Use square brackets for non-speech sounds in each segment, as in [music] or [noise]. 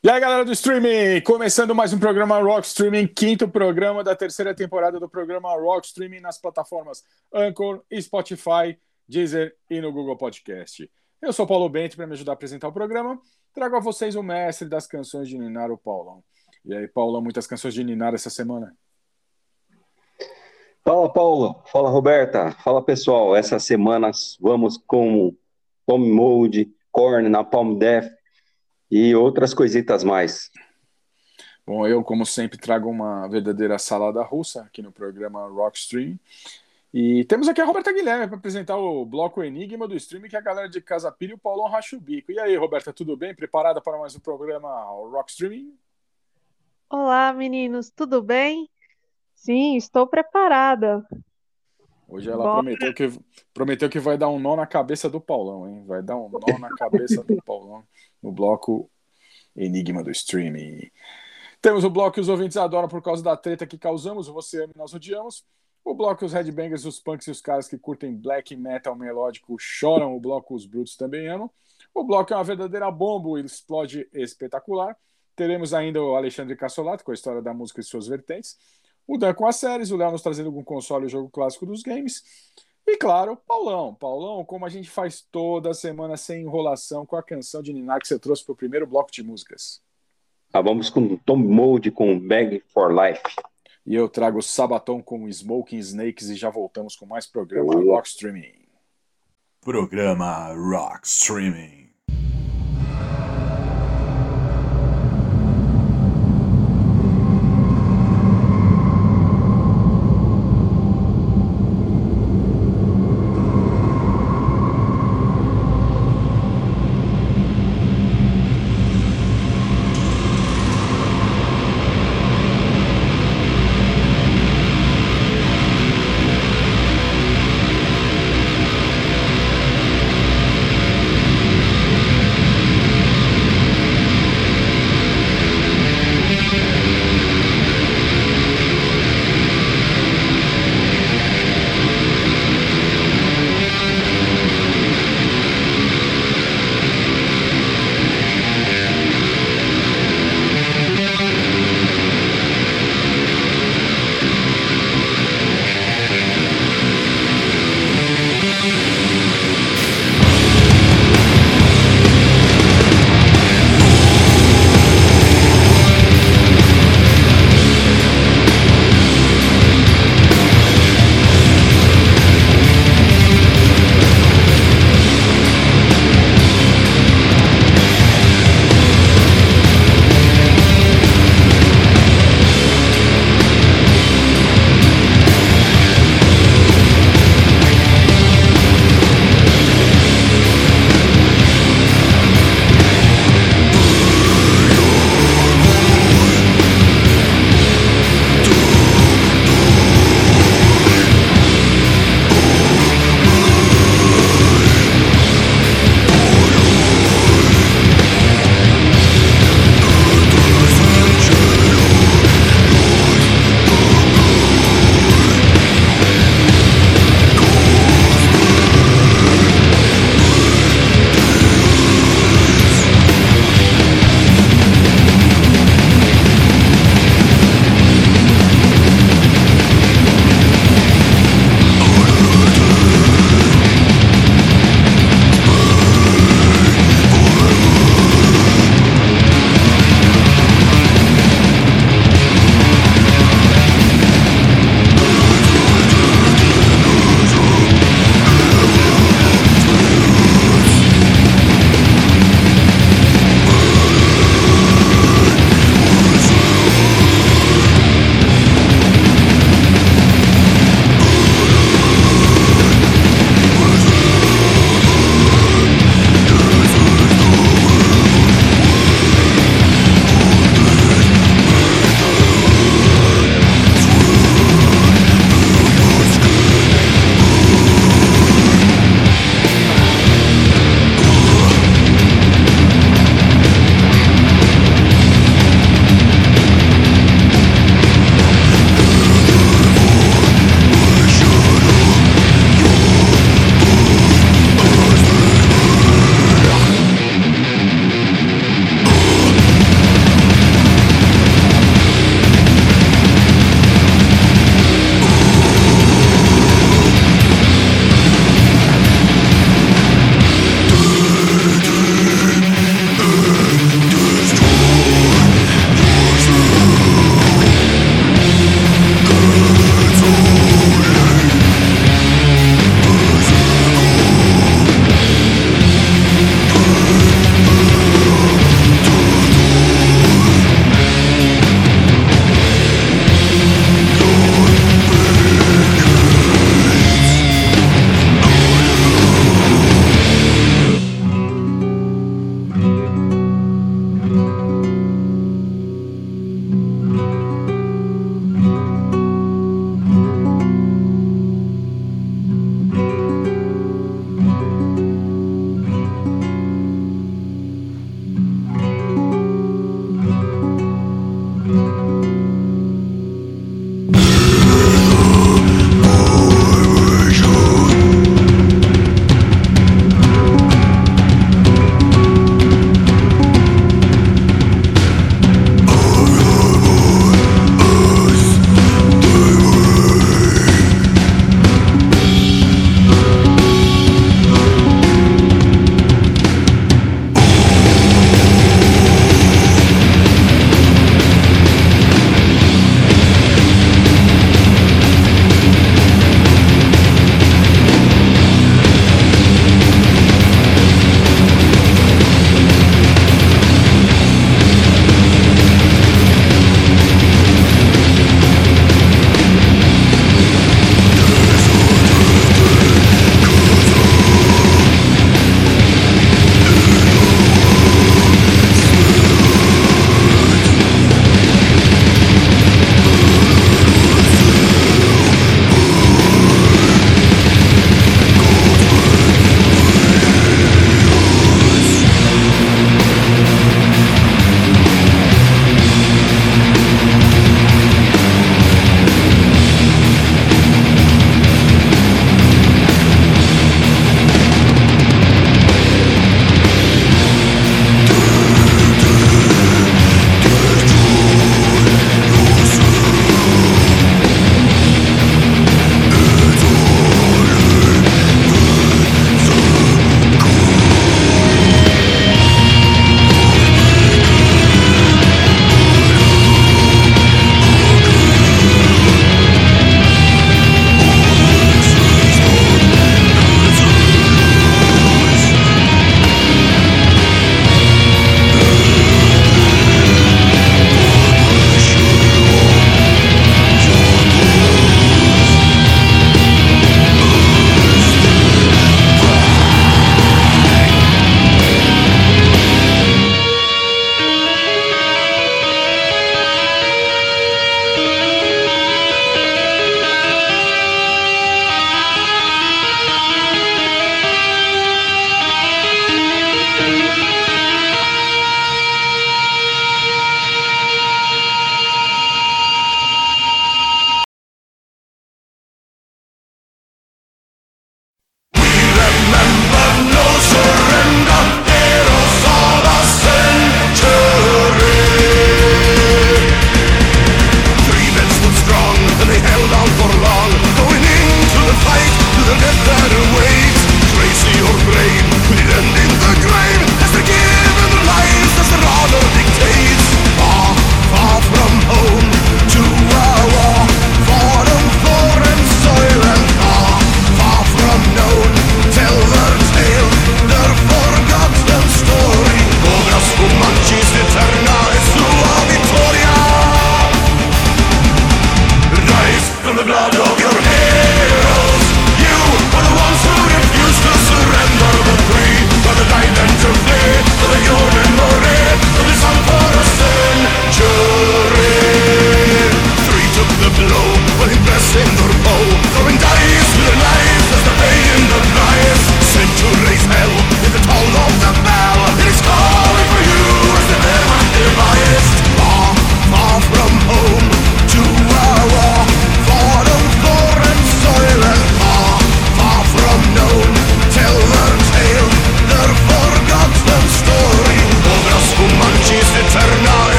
E aí, galera do streaming, começando mais um programa Rock Streaming, quinto programa da terceira temporada do programa Rock Streaming nas plataformas Anchor, Spotify, Deezer e no Google Podcast. Eu sou Paulo Bento para me ajudar a apresentar o programa. Trago a vocês o mestre das canções de Ninar, o Paulão. E aí, Paulão, muitas canções de Ninar essa semana? Fala, Paulo. Fala, Roberta. Fala, pessoal. Essa semana vamos com Tom Mode, Korn, Napalm Death, e outras coisitas mais. Bom, eu, como sempre, trago uma verdadeira salada russa aqui no programa Rockstream. E temos aqui a Roberta Guilherme para apresentar o bloco Enigma do stream, que é a galera de Casa Pira e o Paulão racha o bico. E aí, Roberta, tudo bem? Preparada para mais um programa Rockstream? Olá, meninos, tudo bem? Sim, estou preparada. Hoje ela prometeu que, prometeu que vai dar um nó na cabeça do Paulão, hein? Vai dar um nó na cabeça do Paulão no bloco Enigma do Streaming. Temos o bloco que os ouvintes adoram por causa da treta que causamos, você ama e nós odiamos. O bloco os headbangers, os punks e os caras que curtem black metal melódico choram. O bloco os brutos também amam. O bloco é uma verdadeira bomba, ele explode espetacular. Teremos ainda o Alexandre Cassolato com a história da música e suas vertentes o Dan com as séries, o Léo nos trazendo algum console e jogo clássico dos games. E claro, Paulão. Paulão, como a gente faz toda semana sem enrolação com a canção de Niná que você trouxe para o primeiro bloco de músicas. Ah, vamos com Tom Mode com Bag for Life. E eu trago Sabaton com Smoking Snakes e já voltamos com mais programa Rock Streaming. Programa Rock Streaming.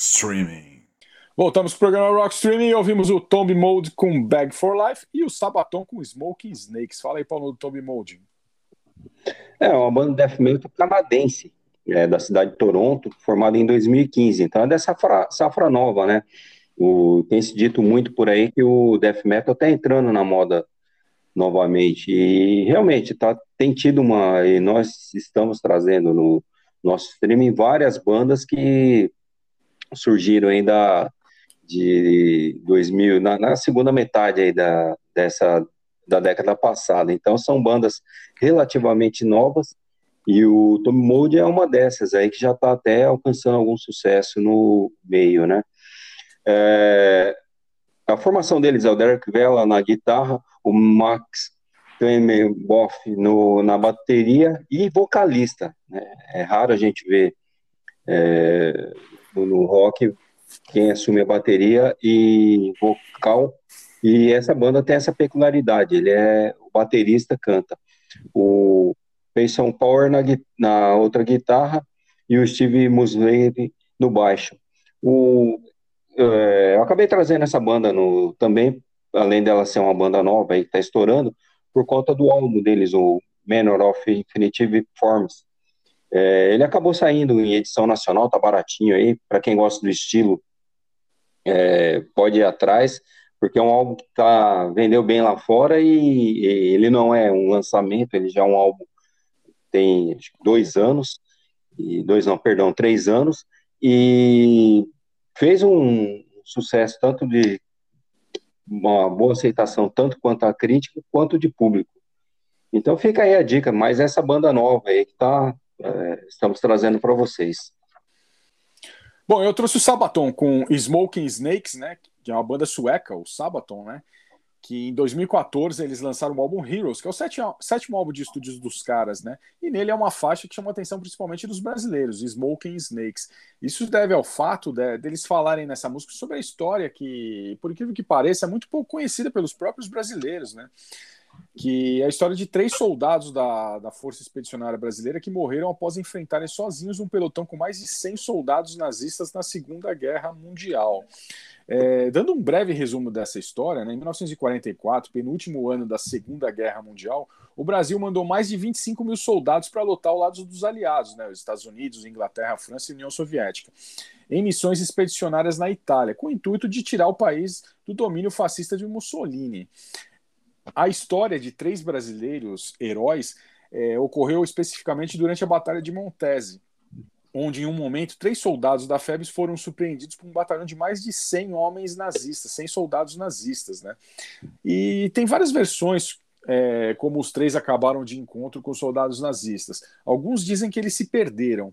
Streaming. Voltamos pro programa Rock Streaming e ouvimos o Tomb Mode com Bag for Life e o Sabaton com Smoking Snakes. Fala aí, Paulo, do Tomb Mode. É uma banda de death metal canadense, é, da cidade de Toronto, formada em 2015. Então é dessa safra, safra nova, né? O, tem se dito muito por aí que o death metal está entrando na moda novamente. E realmente tá, tem tido uma. E nós estamos trazendo no nosso streaming várias bandas que surgiram ainda de 2000, na, na segunda metade aí da, dessa, da década passada. Então são bandas relativamente novas e o Tommy Mold é uma dessas aí que já está até alcançando algum sucesso no meio, né? É, a formação deles é o Derek Vela na guitarra, o Max Klemmenboff no, na bateria e vocalista. Né? É raro a gente ver é, no rock quem assume a bateria e vocal. E essa banda tem essa peculiaridade, ele é o baterista canta. O Payson Power na, na outra guitarra e o Steve Musley no baixo. O, é, eu acabei trazendo essa banda no, também, além dela ser uma banda nova que está estourando, por conta do álbum deles, o Manor of Infinitive Forms. É, ele acabou saindo em edição nacional, tá baratinho aí, para quem gosta do estilo, é, pode ir atrás, porque é um álbum que tá, vendeu bem lá fora e, e ele não é um lançamento, ele já é um álbum tem dois anos, e dois não, perdão, três anos, e fez um sucesso tanto de uma boa aceitação, tanto quanto a crítica, quanto de público. Então fica aí a dica, mas essa banda nova aí que tá, é, estamos trazendo para vocês. Bom, eu trouxe o Sabaton com Smoking Snakes, né, que é uma banda sueca, o Sabaton, né, que em 2014 eles lançaram o álbum Heroes, que é o sétimo, sétimo álbum de estúdios dos caras, né? E nele é uma faixa que chama a atenção principalmente dos brasileiros, Smoking Snakes. Isso deve ao fato de, deles falarem nessa música sobre a história que, por incrível que pareça, é muito pouco conhecida pelos próprios brasileiros, né? Que é a história de três soldados da, da Força Expedicionária Brasileira que morreram após enfrentarem sozinhos um pelotão com mais de 100 soldados nazistas na Segunda Guerra Mundial. É, dando um breve resumo dessa história, né, em 1944, penúltimo ano da Segunda Guerra Mundial, o Brasil mandou mais de 25 mil soldados para lutar ao lado dos aliados, né, os Estados Unidos, Inglaterra, França e União Soviética, em missões expedicionárias na Itália, com o intuito de tirar o país do domínio fascista de Mussolini. A história de três brasileiros heróis é, ocorreu especificamente durante a Batalha de Montese, onde em um momento três soldados da FEBS foram surpreendidos por um batalhão de mais de 100 homens nazistas, 100 soldados nazistas, né? E tem várias versões é, como os três acabaram de encontro com soldados nazistas. Alguns dizem que eles se perderam,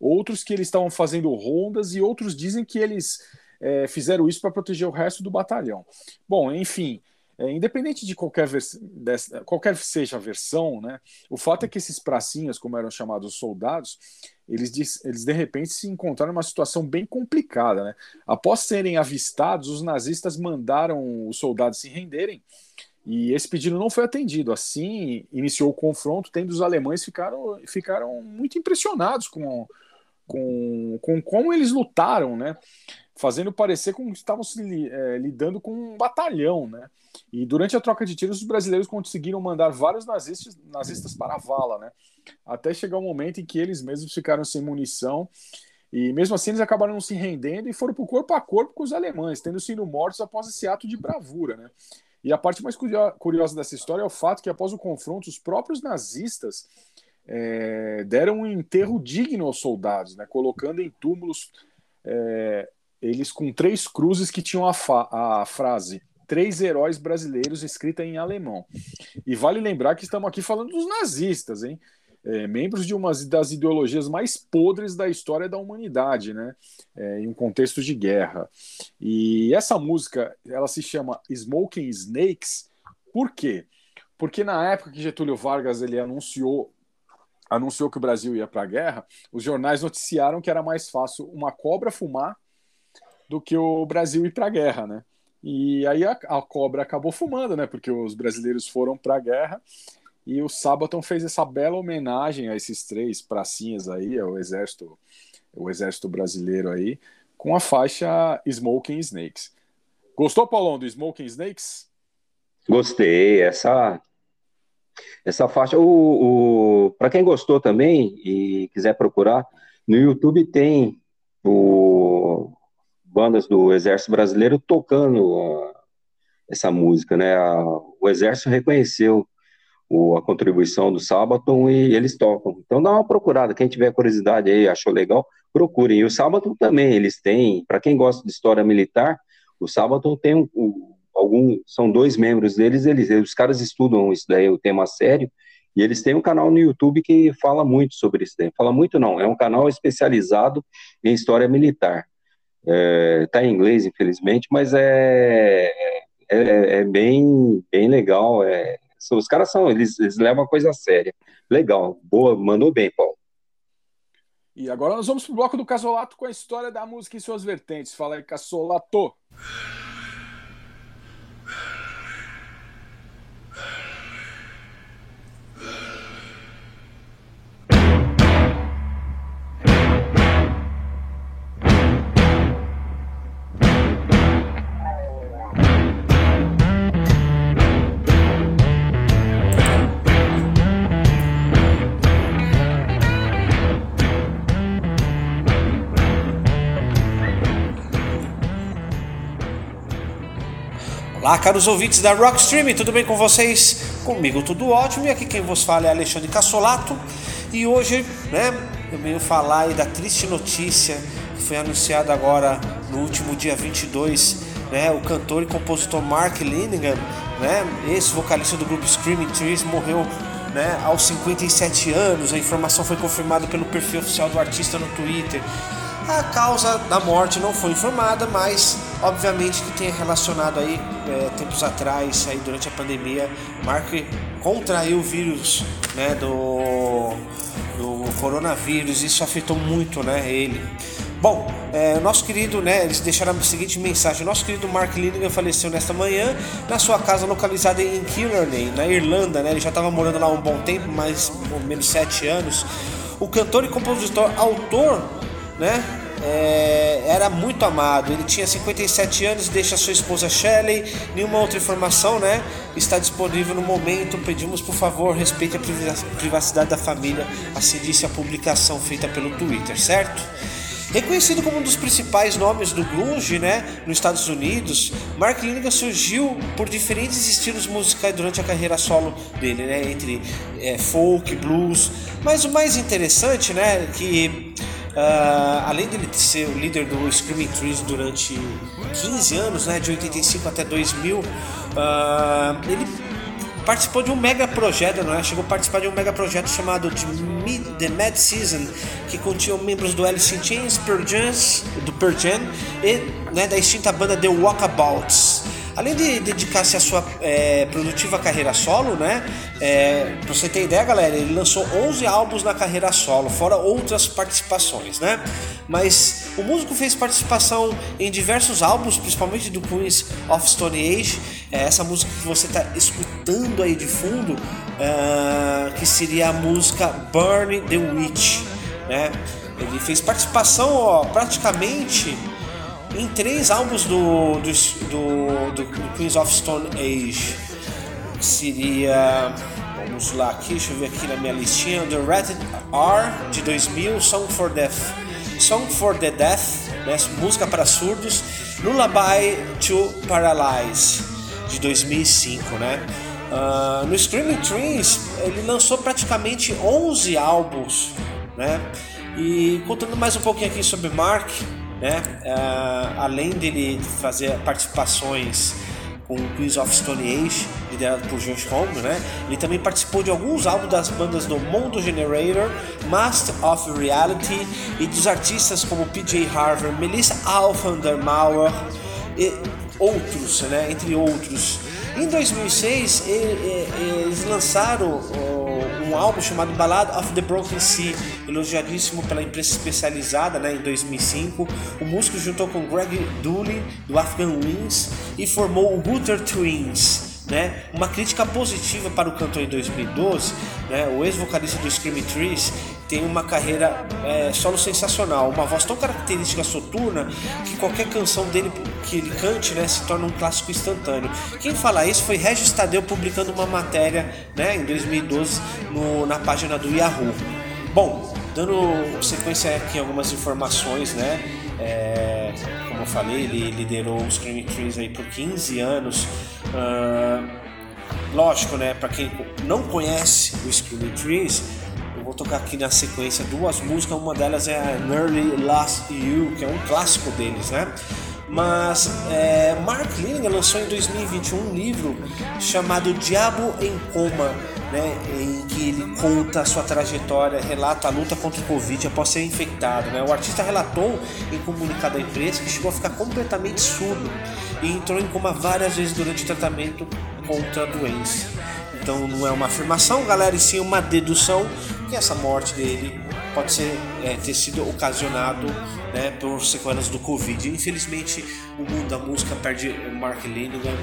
outros que eles estavam fazendo rondas e outros dizem que eles é, fizeram isso para proteger o resto do batalhão. Bom, enfim, é, independente de qualquer, dessa, qualquer seja a versão, né, o fato é que esses pracinhas, como eram chamados soldados, eles, eles de repente se encontraram numa situação bem complicada. Né? Após serem avistados, os nazistas mandaram os soldados se renderem e esse pedido não foi atendido. Assim, iniciou o confronto, tendo os alemães ficaram, ficaram muito impressionados com, com, com como eles lutaram, né? Fazendo parecer como estavam se é, lidando com um batalhão, né? E durante a troca de tiros, os brasileiros conseguiram mandar vários nazistas, nazistas para a vala, né? Até chegar o um momento em que eles mesmos ficaram sem munição e mesmo assim eles acabaram se rendendo e foram para corpo a corpo com os alemães, tendo sido mortos após esse ato de bravura, né? E a parte mais curiosa dessa história é o fato que após o confronto, os próprios nazistas é, deram um enterro digno aos soldados, né? Colocando em túmulos é, eles com três cruzes que tinham a, a frase Três Heróis Brasileiros, escrita em alemão. E vale lembrar que estamos aqui falando dos nazistas, hein? É, membros de uma das ideologias mais podres da história da humanidade, né? É, em um contexto de guerra. E essa música, ela se chama Smoking Snakes, por quê? Porque na época que Getúlio Vargas ele anunciou anunciou que o Brasil ia para a guerra, os jornais noticiaram que era mais fácil uma cobra fumar do que o Brasil ir para a guerra, né? E aí a, a, cobra acabou fumando, né? Porque os brasileiros foram para a guerra e o Sabaton fez essa bela homenagem a esses três pracinhas aí, ao exército o exército brasileiro aí, com a faixa Smoking Snakes. Gostou, Paulão, do Smoking Snakes? Gostei, essa essa faixa, o, o para quem gostou também e quiser procurar, no YouTube tem o, bandas do Exército Brasileiro tocando a, essa música, né? A, o Exército reconheceu o, a contribuição do Sabaton e eles tocam. Então dá uma procurada, quem tiver curiosidade aí, achou legal, procurem. E o Sabaton também, eles têm, para quem gosta de história militar, o Sabaton tem um, um, algum, são dois membros deles, eles, os caras estudam isso daí, o tema sério, e eles têm um canal no YouTube que fala muito sobre isso daí. Fala muito não, é um canal especializado em história militar. Está é, em inglês, infelizmente, mas é, é, é, bem, bem legal. É, os caras são, eles, eles levam a coisa séria. Legal, boa, mandou bem, Paulo. E agora nós vamos pro bloco do Casolato com a história da música em suas vertentes. Fala aí, Casolato. Olá, caros ouvintes da Rockstream, tudo bem com vocês? Comigo tudo ótimo e aqui quem vos fala é Alexandre Cassolato e hoje, né, eu venho falar aí da triste notícia que foi anunciada agora no último dia 22, né, o cantor e compositor Mark Linegan, né, ex-vocalista do grupo Screaming Trees, morreu né, aos 57 anos. A informação foi confirmada pelo perfil oficial do artista no Twitter. A causa da morte não foi informada, mas obviamente que tem relacionado aí é, tempos atrás, aí durante a pandemia, Mark contraiu o vírus né, do, do coronavírus, isso afetou muito né, ele. Bom, é, nosso querido, né, eles deixaram a seguinte mensagem: nosso querido Mark Linegan faleceu nesta manhã na sua casa localizada em Killarney, na Irlanda. Né, ele já estava morando lá um bom tempo, mais ou menos sete anos. O cantor e compositor, autor né? É, era muito amado. Ele tinha 57 anos, deixa sua esposa Shelley. Nenhuma outra informação, né? Está disponível no momento. Pedimos por favor respeite a privacidade da família. Assim disse a publicação feita pelo Twitter, certo? Reconhecido como um dos principais nomes do grunge, né, nos Estados Unidos, Mark Linigan surgiu por diferentes estilos musicais durante a carreira solo dele, né, entre é, folk, blues. Mas o mais interessante, né, que Uh, além de ser o líder do Screaming Trees durante 15 anos, né, de 85 até 2000, uh, ah, ele participou de um mega projeto, não é? Chegou a participar de um mega projeto chamado The Mad Season, que continha membros do Alice in Chains, Pearl Jam, do Pearl Jam e né, da extinta banda The Walkabouts. Além de dedicar-se à sua é, produtiva carreira solo, né? É, pra você ter ideia, galera, ele lançou 11 álbuns na carreira solo, fora outras participações, né? Mas o músico fez participação em diversos álbuns, principalmente do Queens of Stone Age. É, essa música que você está escutando aí de fundo, é, que seria a música Burn the Witch, né? Ele fez participação, ó, praticamente em três álbuns do, do, do, do Queens of Stone Age. Seria. Vamos lá aqui, deixa eu ver aqui na minha listinha. The Rated R de 2000, Song for Death. Song for the Death, né, música para surdos. Lullaby to Paralyze de 2005, né? Uh, no Screaming Trees ele lançou praticamente 11 álbuns, né? E contando mais um pouquinho aqui sobre Mark, né? Uh, além dele fazer participações com Queens of Stone Age, liderado por Josh Homme, né? Ele também participou de alguns álbuns das bandas do Mondo Generator, Master of Reality e dos artistas como PJ Harvey, Melissa Alfandermauer e outros, né? Entre outros. Em 2006, eles lançaram um álbum chamado Ballad of the Broken Sea, elogiadíssimo pela imprensa especializada né, em 2005. O músico juntou com Greg Dooley, do Afghan Wings, e formou o Hooter Twins. Né, uma crítica positiva para o cantor em 2012, né, o ex-vocalista do Screaming Trees tem uma carreira é, solo sensacional, uma voz tão característica soturna que qualquer canção dele que ele cante né, se torna um clássico instantâneo. Quem fala isso foi Regis Tadeu publicando uma matéria né, em 2012 no, na página do Yahoo. Bom, dando sequência aqui algumas informações, né? É, como eu falei, ele liderou o Screaming Trees aí por 15 anos. Uh, lógico, né? Para quem não conhece o Screaming Trees, eu vou tocar aqui na sequência duas músicas. Uma delas é a Nearly Lost You, que é um clássico deles, né? Mas é, Mark Lineker lançou em 2021 um livro chamado Diabo em Coma, né, em que ele conta a sua trajetória, relata a luta contra o Covid após ser infectado. Né? O artista relatou em comunicado à imprensa que chegou a ficar completamente surdo e entrou em coma várias vezes durante o tratamento contra a doença. Então não é uma afirmação, galera, e sim uma dedução que essa morte dele pode ser, é, ter sido ocasionado né, por sequelas do Covid. Infelizmente, o mundo da música perde Mark Linigan.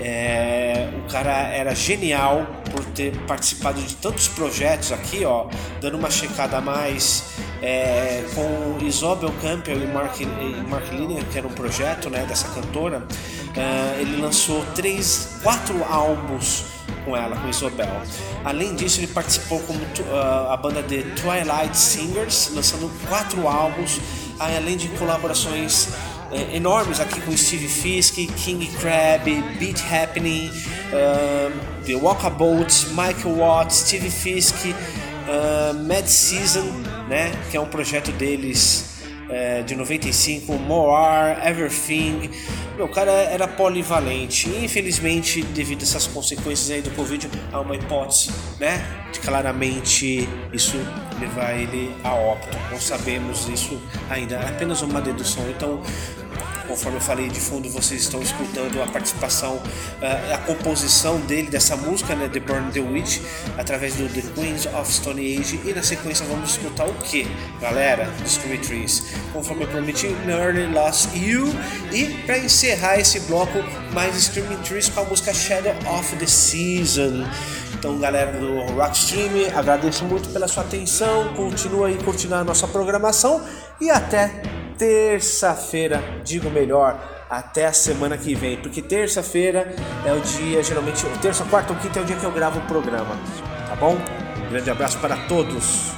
É, o cara era genial por ter participado de tantos projetos aqui, ó, dando uma checada a mais é, com Isobel Campbell e Mark, e Mark Linigan, que era um projeto né, dessa cantora. É, ele lançou três, quatro álbuns com ela, com Isobel. Além disso, ele participou como uh, a banda de Twilight Singers, lançando quatro álbuns, além de colaborações uh, enormes aqui com Steve Fisk, King Crab, Beat Happening, uh, The Walkabout, Michael Watts, Steve Fisk, Mad Season, né, que é um projeto deles é, de 95, More, Everything. Meu, cara era polivalente. E, infelizmente, devido a essas consequências aí do Covid, há uma hipótese, né? De claramente isso levar ele a óbito. Não sabemos isso ainda, apenas uma dedução. Então, conforme eu falei de fundo, vocês estão escutando a participação, eh, a composição dele dessa música, né, The Burn the Witch, através do The Queens of Stone Age. E na sequência vamos escutar o que, galera? Discovery Trees. Conforme eu prometi, Nearly Lost You. E para encerrar esse bloco, mais Screaming Trees com a música Shadow of the Season. Então, galera do Rockstream, agradeço muito pela sua atenção. Continua aí curtindo a nossa programação e até terça-feira, digo melhor, até a semana que vem, porque terça-feira é o dia, geralmente, terça, quarta ou quinta é o dia que eu gravo o programa, tá bom? Um grande abraço para todos.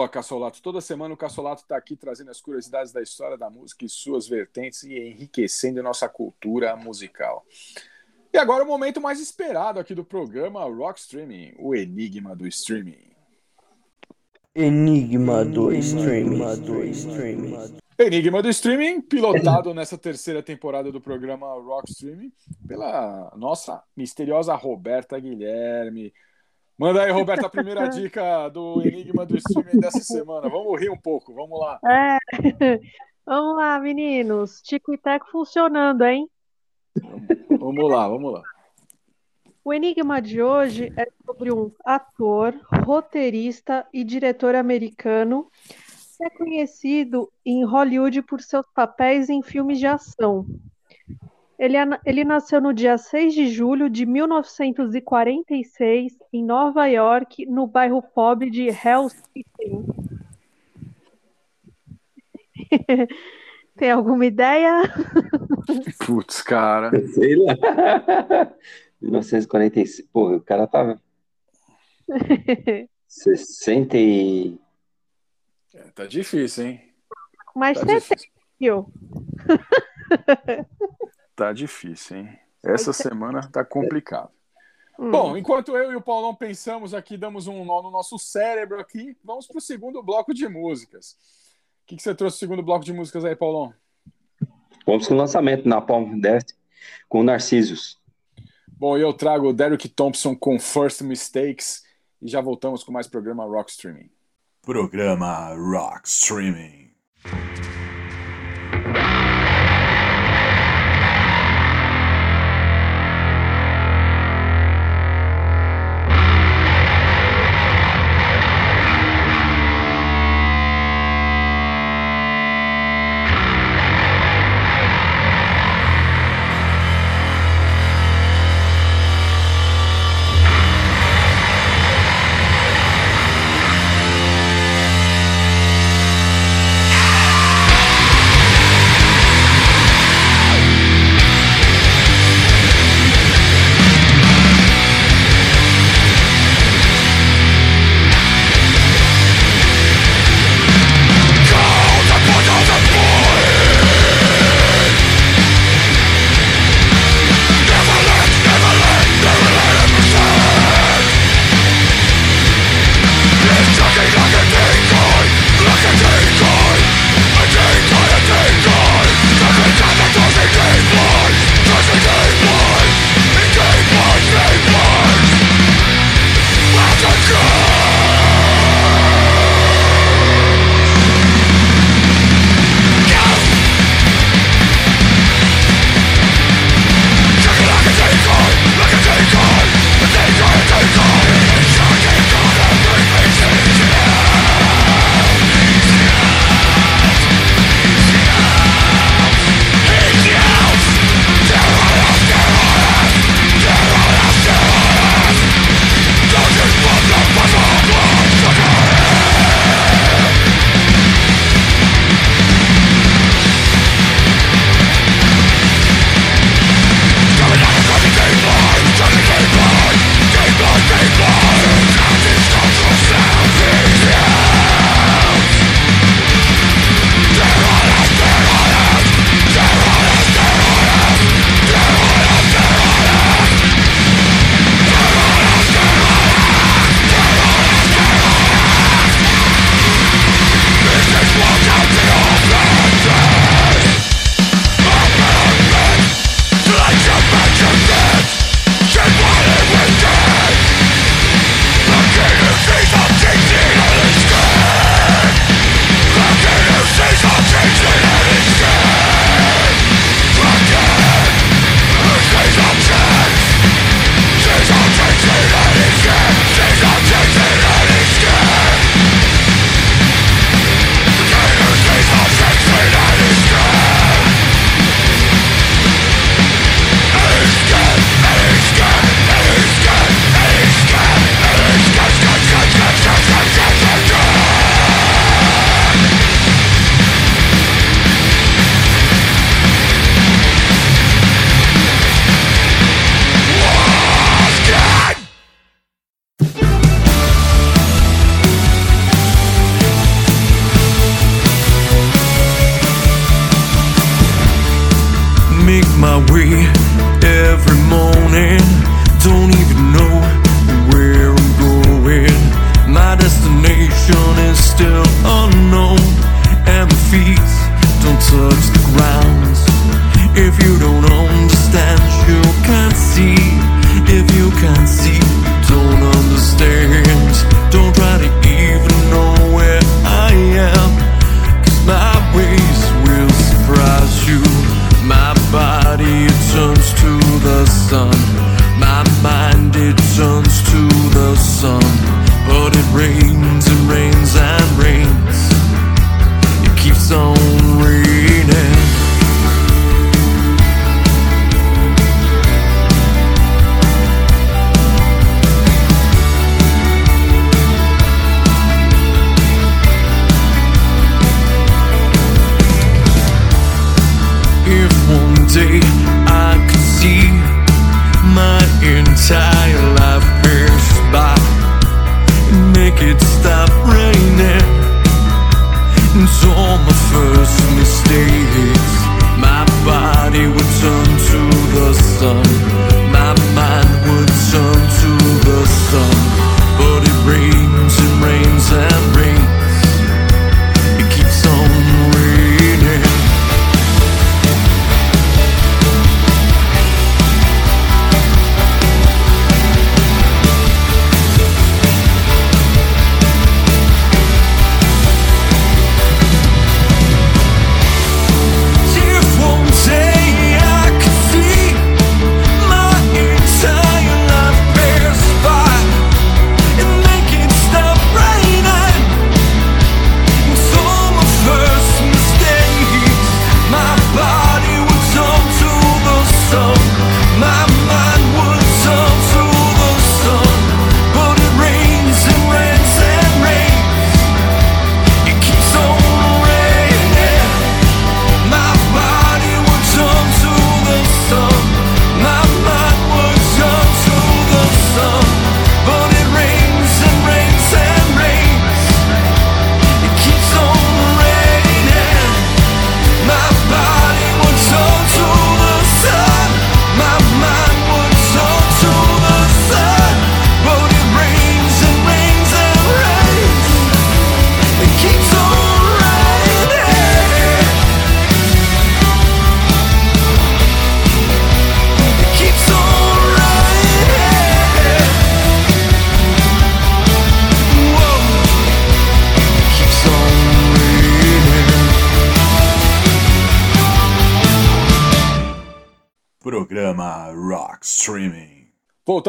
Boa, Cassolato. Toda semana o Cassolato está aqui trazendo as curiosidades da história da música e suas vertentes e enriquecendo nossa cultura musical. E agora o momento mais esperado aqui do programa Rock Streaming, o enigma do streaming. Enigma do streaming. Do streaming. Enigma do streaming, pilotado nessa terceira temporada do programa Rock Streaming pela nossa misteriosa Roberta Guilherme, Manda aí, Roberto, a [laughs] primeira dica do Enigma do Streaming dessa semana. Vamos rir um pouco, vamos lá. É. [laughs] Vamos lá, meninos. Tico e Teco funcionando, hein? Vamos lá, vamos lá. O enigma de hoje é sobre um ator, roteirista e diretor americano que é conhecido em Hollywood por seus papéis em filmes de ação. Ele, ele nasceu no dia 6 de julho de 1946 em Nova York, no bairro pobre de Hell City. [laughs] Tem alguma ideia? [laughs] Putz, cara. Sei lá. [laughs] 1946. Porra, o cara tava. 60 e. É, tá difícil, hein? Mas tá 70, Tá difícil, hein? Essa semana tá complicado. Hum. Bom, enquanto eu e o Paulão pensamos aqui, damos um nó no nosso cérebro aqui, vamos para o segundo bloco de músicas. O que, que você trouxe no segundo bloco de músicas aí, Paulão? Vamos com o lançamento na Palm Death com Narcisos. Bom, eu trago o Derek Thompson com First Mistakes e já voltamos com mais programa Rock Streaming. Programa Rock Streaming.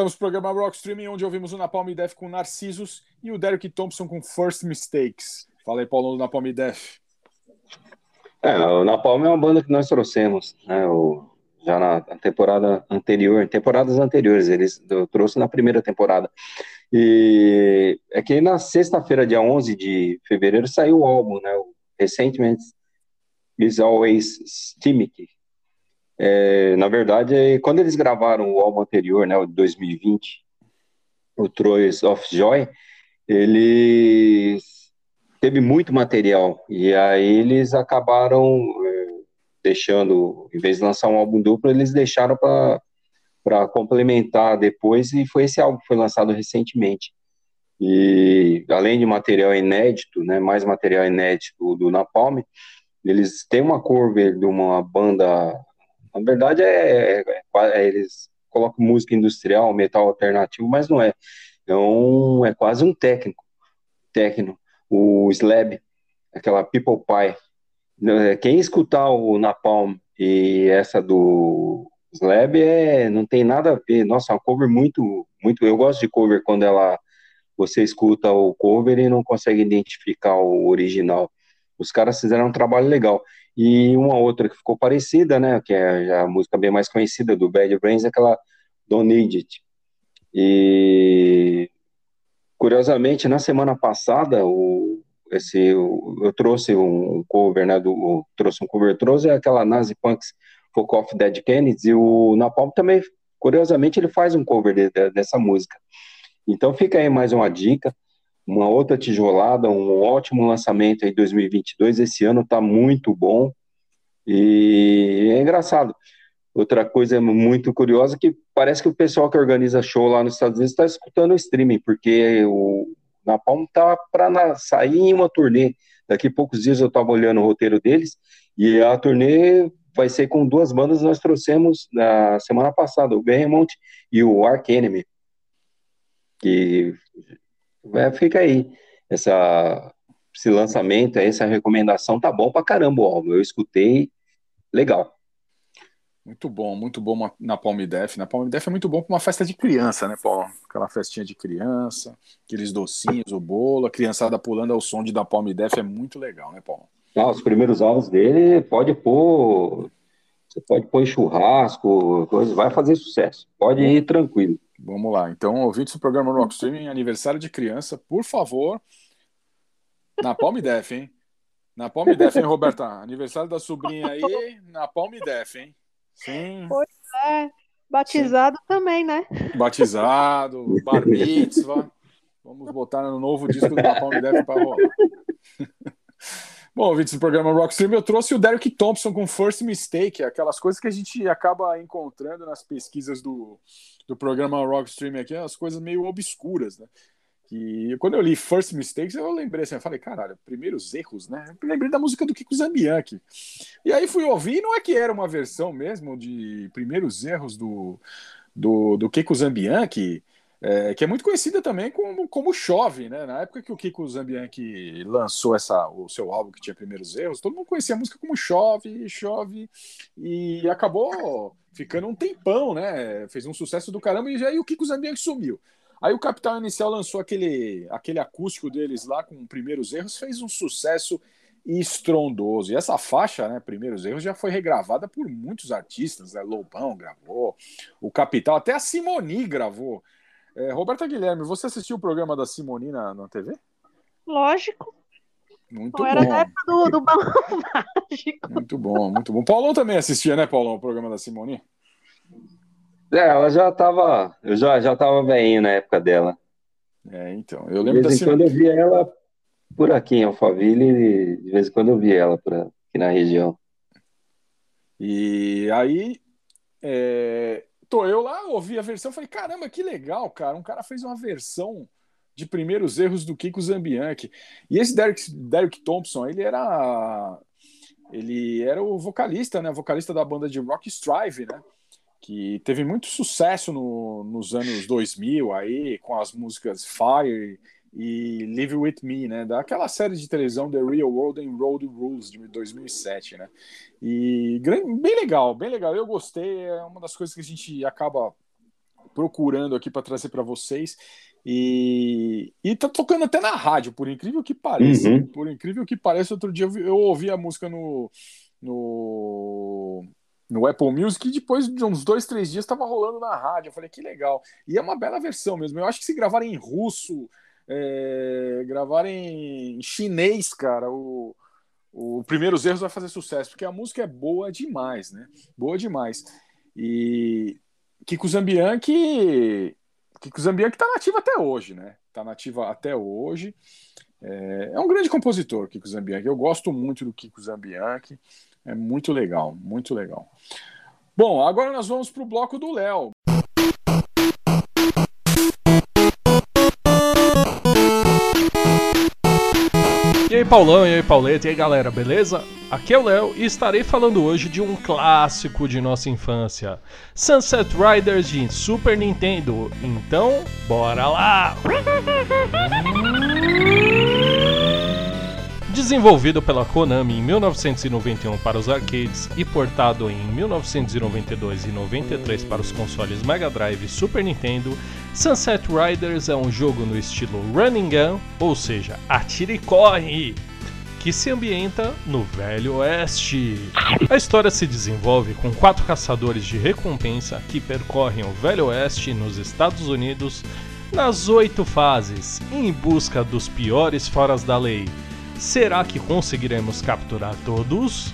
Voltamos pro programa Rock Streaming, onde ouvimos o Napalm Death com Narcisos e o Derek Thompson com First Mistakes. Fala aí, Paulo, do Napalm Death. É, o Napalm é uma banda que nós trouxemos, né, o, já na temporada anterior, temporadas anteriores, eles trouxe na primeira temporada. E é que na sexta-feira, dia 11 de fevereiro, saiu o álbum, né, o recentemente Is Always Steamic. É, na verdade, quando eles gravaram o álbum anterior, né, o de 2020, o Troyes of Joy, eles teve muito material e aí eles acabaram é, deixando, em vez de lançar um álbum duplo, eles deixaram para complementar depois e foi esse álbum que foi lançado recentemente. E além de material inédito, né, mais material inédito do Napalm, eles têm uma cover de uma banda, na verdade é, é, é eles colocam música industrial, metal alternativo, mas não é. Então é quase um técnico, técnico o Slab, aquela People Pie. Quem escutar o Napalm e essa do Slab é, não tem nada a ver. Nossa, é uma cover muito, muito. Eu gosto de cover quando ela você escuta o cover e não consegue identificar o original. Os caras fizeram um trabalho legal. E uma outra que ficou parecida, né, que é a música bem mais conhecida do Bad Brains, é aquela Don't Need It. E Curiosamente, na semana passada, o, esse, eu, eu trouxe um cover, né, do, trouxe um cover, trouxe aquela Nazi Punks Folk of Dead Kennedys, e o Napalm também, curiosamente, ele faz um cover de, de, dessa música. Então fica aí mais uma dica, uma outra tijolada, um ótimo lançamento em 2022, esse ano tá muito bom, e é engraçado, outra coisa muito curiosa que parece que o pessoal que organiza show lá nos Estados Unidos está escutando o streaming, porque o Napalm tá para sair em uma turnê. Daqui a poucos dias eu estava olhando o roteiro deles e a turnê vai ser com duas bandas nós trouxemos na semana passada, o Behemoth e o Ark Enemy. É, fica aí. Essa, esse lançamento, essa recomendação tá bom pra caramba o álbum. Eu escutei, legal. Muito bom, muito bom na Palm Def. Na Palm Def é muito bom para uma festa de criança, né, Paulo? Aquela festinha de criança, aqueles docinhos, o bolo, a criançada pulando ao som de da Palm Def é muito legal, né, Paulo? Ah, os primeiros álbuns dele pode pôr. Você pode pôr em churrasco, coisa, vai fazer sucesso. Pode ir tranquilo. Vamos lá. Então, ouvintes do programa Rock Streaming, aniversário de criança, por favor, na Palm Def, hein? Na Palm Def, hein, Roberta? Aniversário da sobrinha aí, na Palm Def, hein? Sim, É, batizado também, né? batizado, bar mitzvah. Vamos botar no novo disco do Napalm Death para rolar. [laughs] Bom, ouvintes do programa Rock Stream, eu trouxe o Derek Thompson com First Mistake, aquelas coisas que a gente acaba encontrando nas pesquisas do, do programa Rock Stream aqui, as coisas meio obscuras, né? Que quando eu li First Mistakes, eu lembrei assim, eu falei, caralho, primeiros erros, né? Eu lembrei da música do Kiko Zambianchi. E aí fui ouvir, e não é que era uma versão mesmo de primeiros erros do, do, do Kiko Zambianchi, é, que é muito conhecida também como, como Chove, né? Na época que o Kiko Zambianchi lançou essa, o seu álbum que tinha primeiros erros, todo mundo conhecia a música como Chove, Chove, e acabou ficando um tempão, né? Fez um sucesso do caramba e aí o Kiko Zambianchi sumiu. Aí o Capital Inicial lançou aquele, aquele acústico deles lá com primeiros erros, fez um sucesso estrondoso. E essa faixa, né, Primeiros Erros, já foi regravada por muitos artistas, né? Lobão gravou, o Capital, até a Simoni gravou. É, Roberta Guilherme, você assistiu o programa da Simoni na, na TV? Lógico. Muito Não era bom. da época do, do balão mágico. Muito bom, muito bom. Paulão também assistia, né, Paulão, o programa da Simoni? É, ela já tava. Eu já, já tava velhinho na época dela. É, então. Eu De lembro da vez em quando eu via ela por aqui em Alphaville, e de vez em quando eu via ela por aqui na região. E aí, é, tô eu lá, ouvi a versão, falei, caramba, que legal, cara. Um cara fez uma versão de primeiros erros do Kiko Zambianchi. E esse Derek, Derek Thompson, ele era ele era o vocalista, né? Vocalista da banda de rock Strive, né? Que teve muito sucesso no- nos anos 2000 aí, com as músicas Fire e Live With Me, né? Daquela série de televisão The Real World and Road Rules de 2007, né? E bem legal, bem legal. Eu gostei, é uma das coisas que a gente acaba procurando aqui para trazer para vocês. E, e tá tocando até na rádio, por incrível que pareça. Uhum. Por incrível que pareça, outro dia eu, eu ouvi a música no, no, no Apple Music e depois de uns dois, três dias estava rolando na rádio. Eu falei, que legal. E é uma bela versão mesmo. Eu acho que se gravarem em russo, é, gravarem em chinês, cara, o, o Primeiros Erros vai fazer sucesso, porque a música é boa demais, né? Boa demais. E Kiko Zambianchi, Kiko Zambianchi tá nativo até hoje, né? Tá nativa até hoje. É, é um grande compositor, Kiko Zambianchi. Eu gosto muito do Kiko Zambianchi. É muito legal, muito legal. Bom, agora nós vamos pro bloco do Léo. Aí, Paulão, e aí, Pauleta, e aí, galera, beleza? Aqui é o Léo e estarei falando hoje de um clássico de nossa infância: Sunset Riders de Super Nintendo. Então, bora lá! [laughs] Desenvolvido pela Konami em 1991 para os arcades e portado em 1992 e 93 para os consoles Mega Drive e Super Nintendo, Sunset Riders é um jogo no estilo Running Gun, ou seja, atire e corre, que se ambienta no Velho Oeste. A história se desenvolve com quatro caçadores de recompensa que percorrem o Velho Oeste nos Estados Unidos nas oito fases, em busca dos piores foras da lei. Será que conseguiremos capturar todos?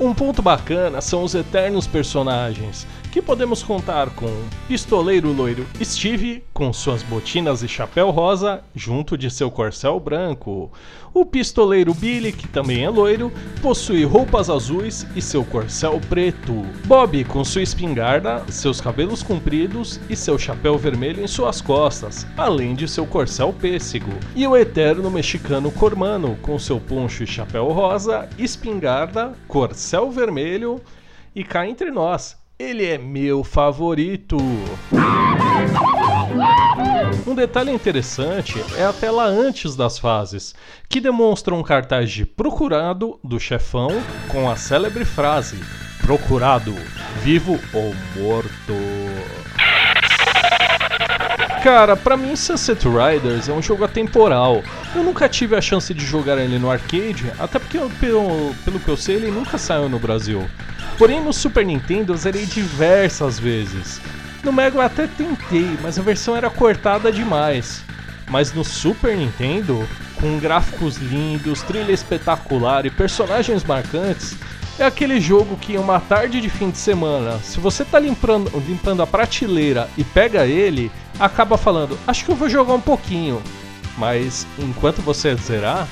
Um ponto bacana são os eternos personagens, que podemos contar com pistoleiro loiro Steve, com suas botinas e chapéu rosa, junto de seu corcel branco. O pistoleiro Billy, que também é loiro, possui roupas azuis e seu corcel preto. Bob, com sua espingarda, seus cabelos compridos e seu chapéu vermelho em suas costas, além de seu corcel pêssego. E o eterno mexicano Cormano, com seu poncho e chapéu rosa, espingarda, corcel vermelho e cá entre nós, ele é meu favorito. Um detalhe interessante é a tela antes das fases, que demonstra um cartaz de procurado do chefão com a célebre frase: Procurado, vivo ou morto. Cara, pra mim Sunset Riders é um jogo atemporal. Eu nunca tive a chance de jogar ele no arcade, até porque, pelo, pelo que eu sei, ele nunca saiu no Brasil. Porém, no Super Nintendo eu zerei diversas vezes. No Mega eu até tentei, mas a versão era cortada demais. Mas no Super Nintendo, com gráficos lindos, trilha espetacular e personagens marcantes, é aquele jogo que em uma tarde de fim de semana, se você tá limpando, limpando a prateleira e pega ele, acaba falando, acho que eu vou jogar um pouquinho. Mas enquanto você zerar,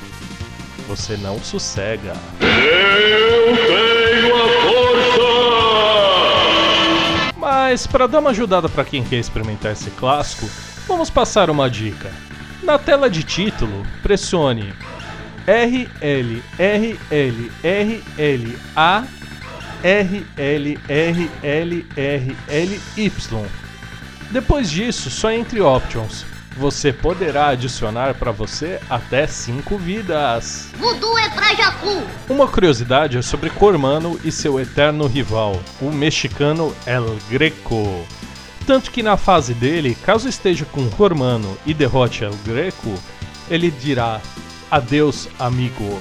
você não sossega. Eu tenho a força! Mas para dar uma ajudada para quem quer experimentar esse clássico, vamos passar uma dica. Na tela de título, pressione R L R L R L A R L R L R L Y. Depois disso, só entre options. Você poderá adicionar para você até 5 vidas. Voodoo é pra Jacu. Uma curiosidade é sobre Cormano e seu eterno rival, o mexicano El Greco. Tanto que na fase dele, caso esteja com Cormano e derrote El Greco, ele dirá adeus, amigo.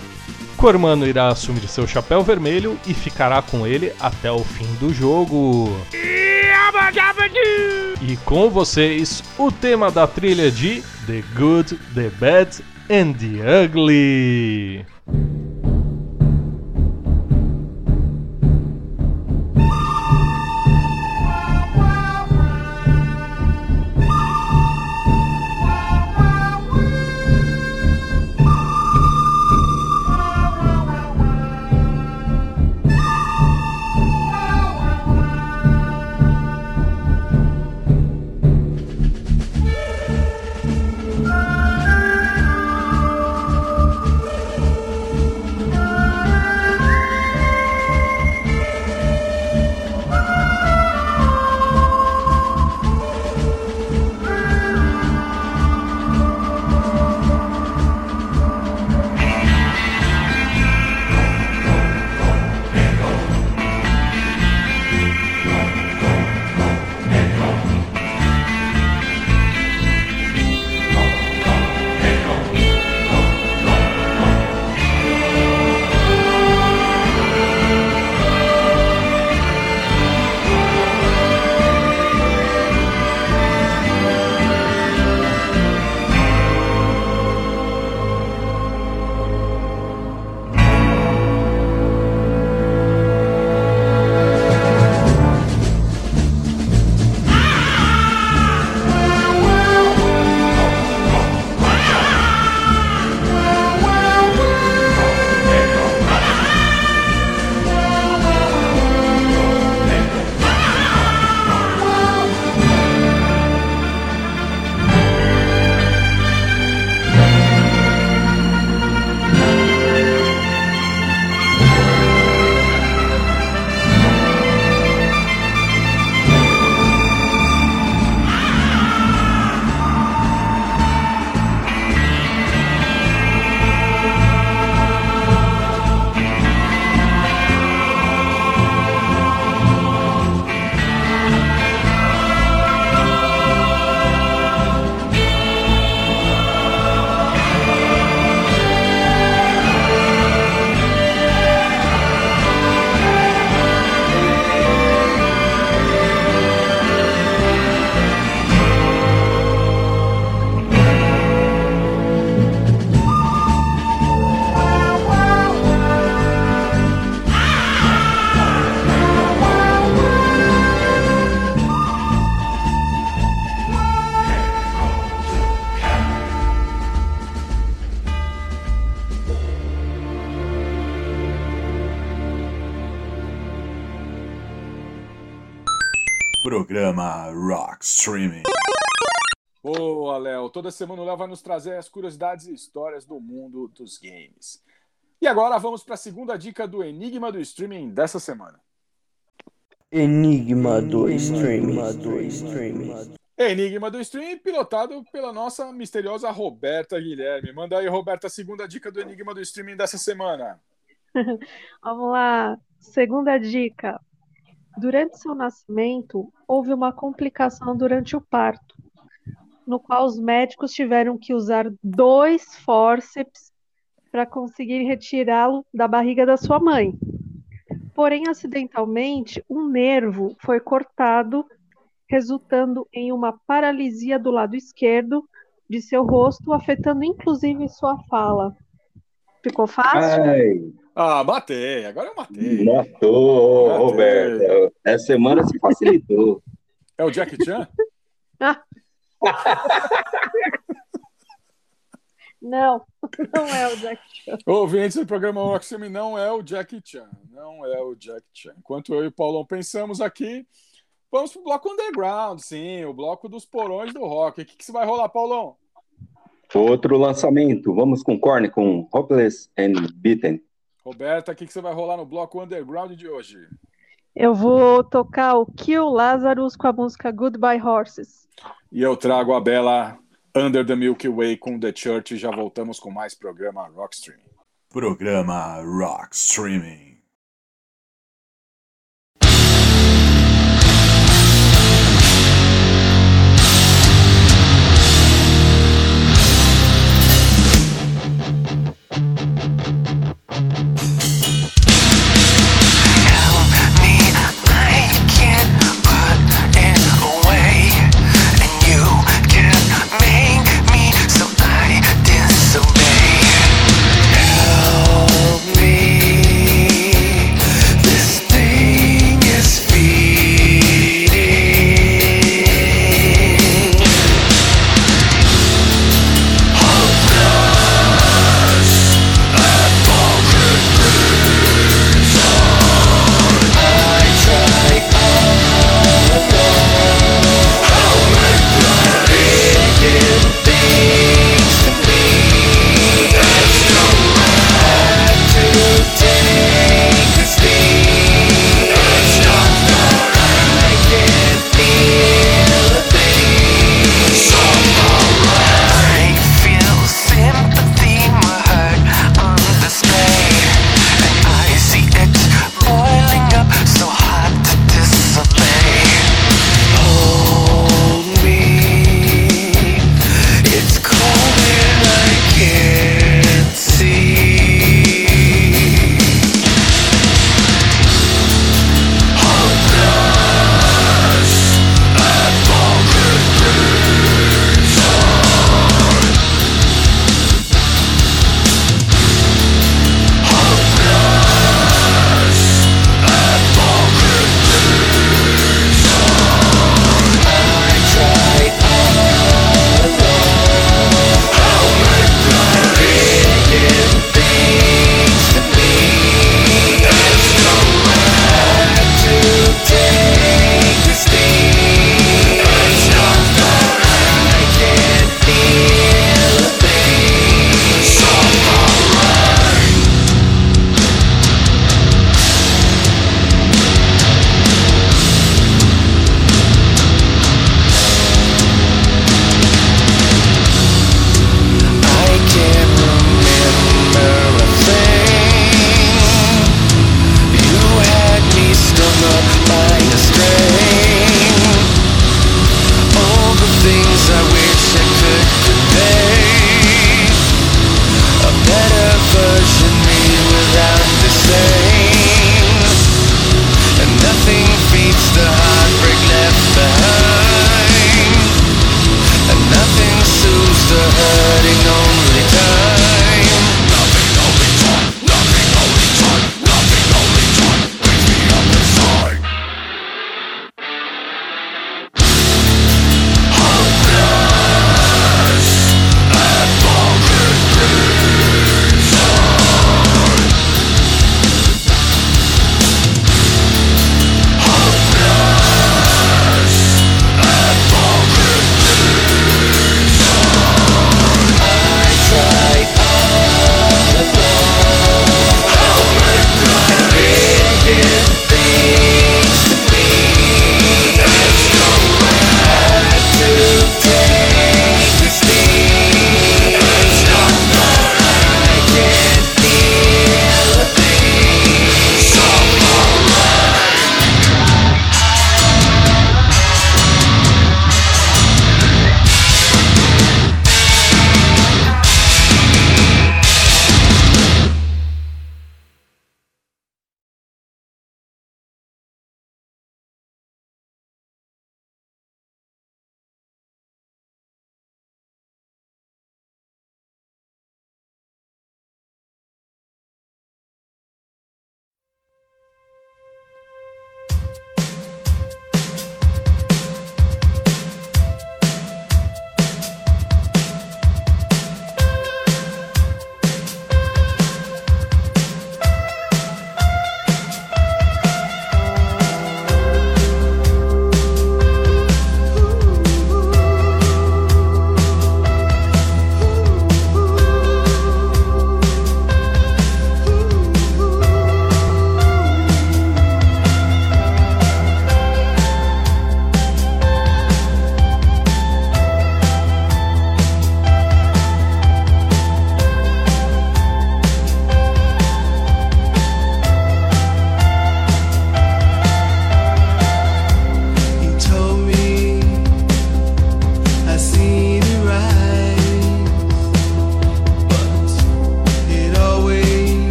Cormano irá assumir seu chapéu vermelho e ficará com ele até o fim do jogo. E com vocês, o tema da trilha de The Good, The Bad and The Ugly. Léo vai nos trazer as curiosidades e histórias do mundo dos games. E agora vamos para a segunda dica do Enigma do Streaming dessa semana. Enigma do Streaming. Enigma do Streaming, pilotado pela nossa misteriosa Roberta Guilherme. Manda aí, Roberta, a segunda dica do Enigma do Streaming dessa semana. [laughs] Vamos lá. Segunda dica. Durante seu nascimento, houve uma complicação durante o parto, no qual os médicos tiveram que usar dois fórceps para conseguir retirá-lo da barriga da sua mãe. Porém, acidentalmente, um nervo foi cortado, resultando em uma paralisia do lado esquerdo de seu rosto, afetando inclusive sua fala. Ficou fácil? Ai, Ah, matei. Agora eu matei. matou, Matei. Roberto. Essa semana se facilitou. É o Jack Chan? [laughs] Não, não é o Jack Chan. Ouvintes do programa Rock Streaming não é o Jack Chan. Não é o Jack Chan. Enquanto eu e o Paulão pensamos aqui, vamos pro bloco underground, sim, o bloco dos porões do rock. O que, que vai rolar, Paulão? Outro lançamento. Vamos com Korn, com Hopeless and Beaten. Roberta, o que, que você vai rolar no bloco underground de hoje? Eu vou tocar o Kill Lazarus com a música Goodbye Horses. E eu trago a bela Under the Milky Way com The Church e já voltamos com mais programa Rock Streaming. Programa Rock Streaming.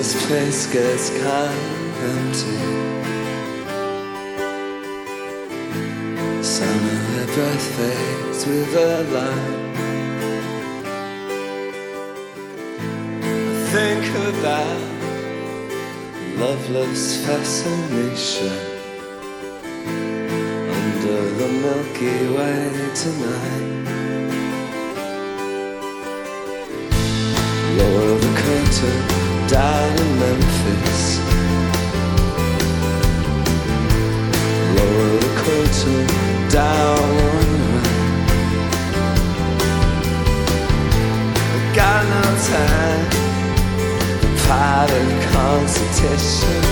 this place gets kind of empty. Summer her breath fades with a line. I think about loveless fascination under the Milky Way tonight. Lower the curtain down in Memphis. Lower the curtain down on me. I got no time for private consultation.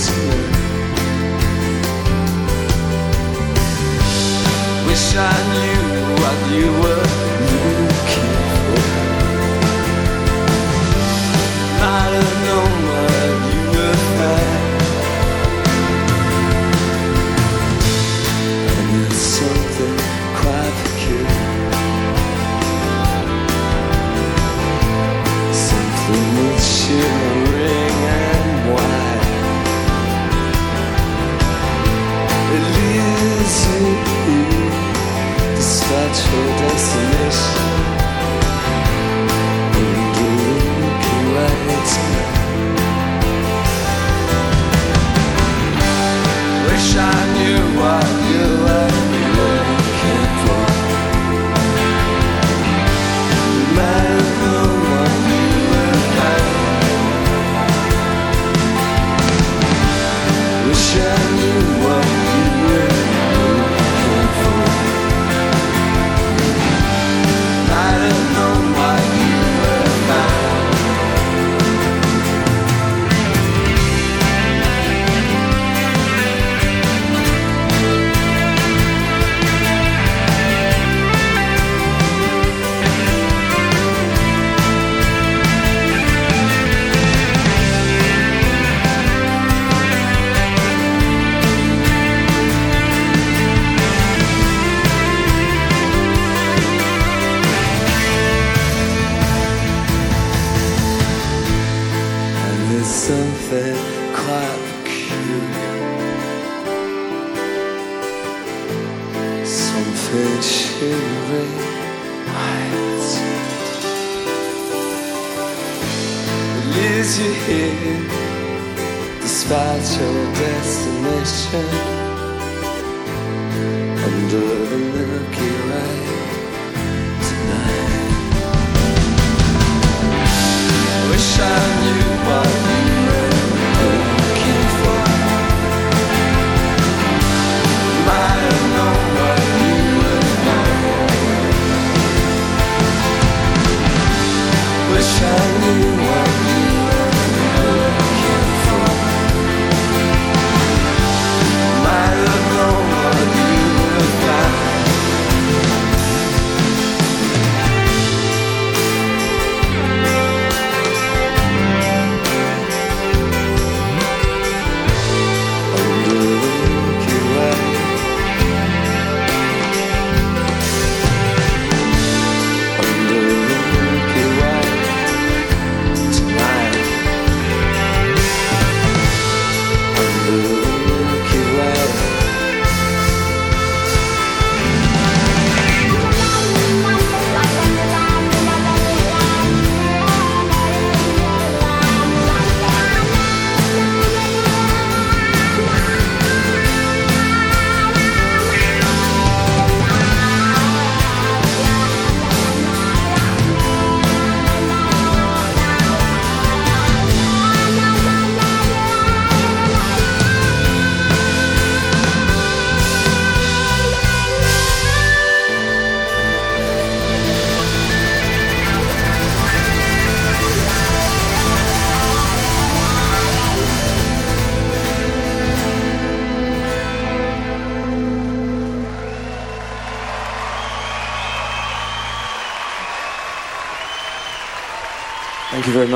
Tonight. Wish I knew what you were.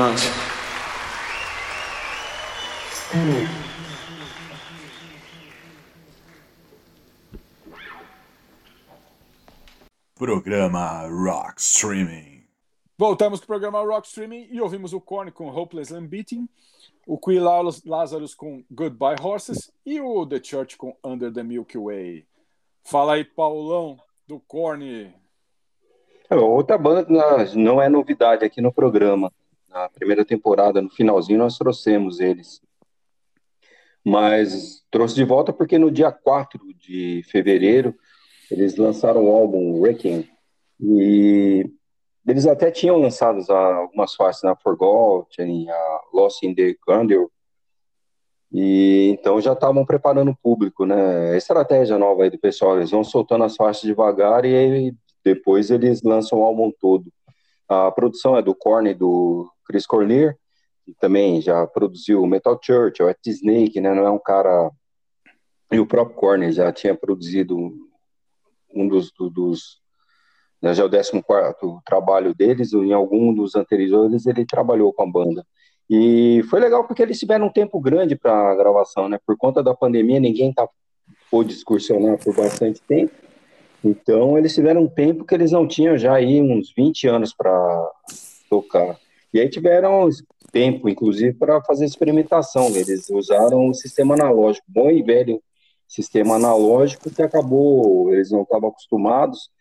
irmãos. Programa Rock Streaming. Voltamos para o programa Rock Streaming e ouvimos o Korn com Hopeless and Beating, o Queen Lazarus com Goodbye Horses e o The Church com Under the Milky Way. Fala aí, Paulão, do Korn. É, outra banda não é novidade aqui no programa. Na primeira temporada, no finalzinho, nós trouxemos eles. Mas trouxe de volta porque no dia 4 de fevereiro eles lançaram o álbum Wrecking. E eles até tinham lançado algumas faixas na Forgotten, a Lost in the Grandeur. E então já estavam preparando o público, né? Estratégia nova aí do pessoal, eles vão soltando as faixas devagar e aí depois eles lançam o álbum todo. A produção é do Korn e do Chris Cornelius, que também já produziu Metal Church, o At Snake, né? Não é um cara. E o próprio Korn já tinha produzido um dos. do- dos né, já é o 14 trabalho deles, em algum dos anteriores ele trabalhou com a banda. E foi legal porque eles tiveram um tempo grande para a gravação, né? Por conta da pandemia, ninguém tá, pôde excursionar por bastante tempo. Então, eles tiveram um tempo que eles não tinham já aí uns 20 anos para tocar. E aí tiveram tempo, inclusive, para fazer experimentação. Eles usaram o sistema analógico, bom e velho sistema analógico, que acabou, eles não estavam acostumados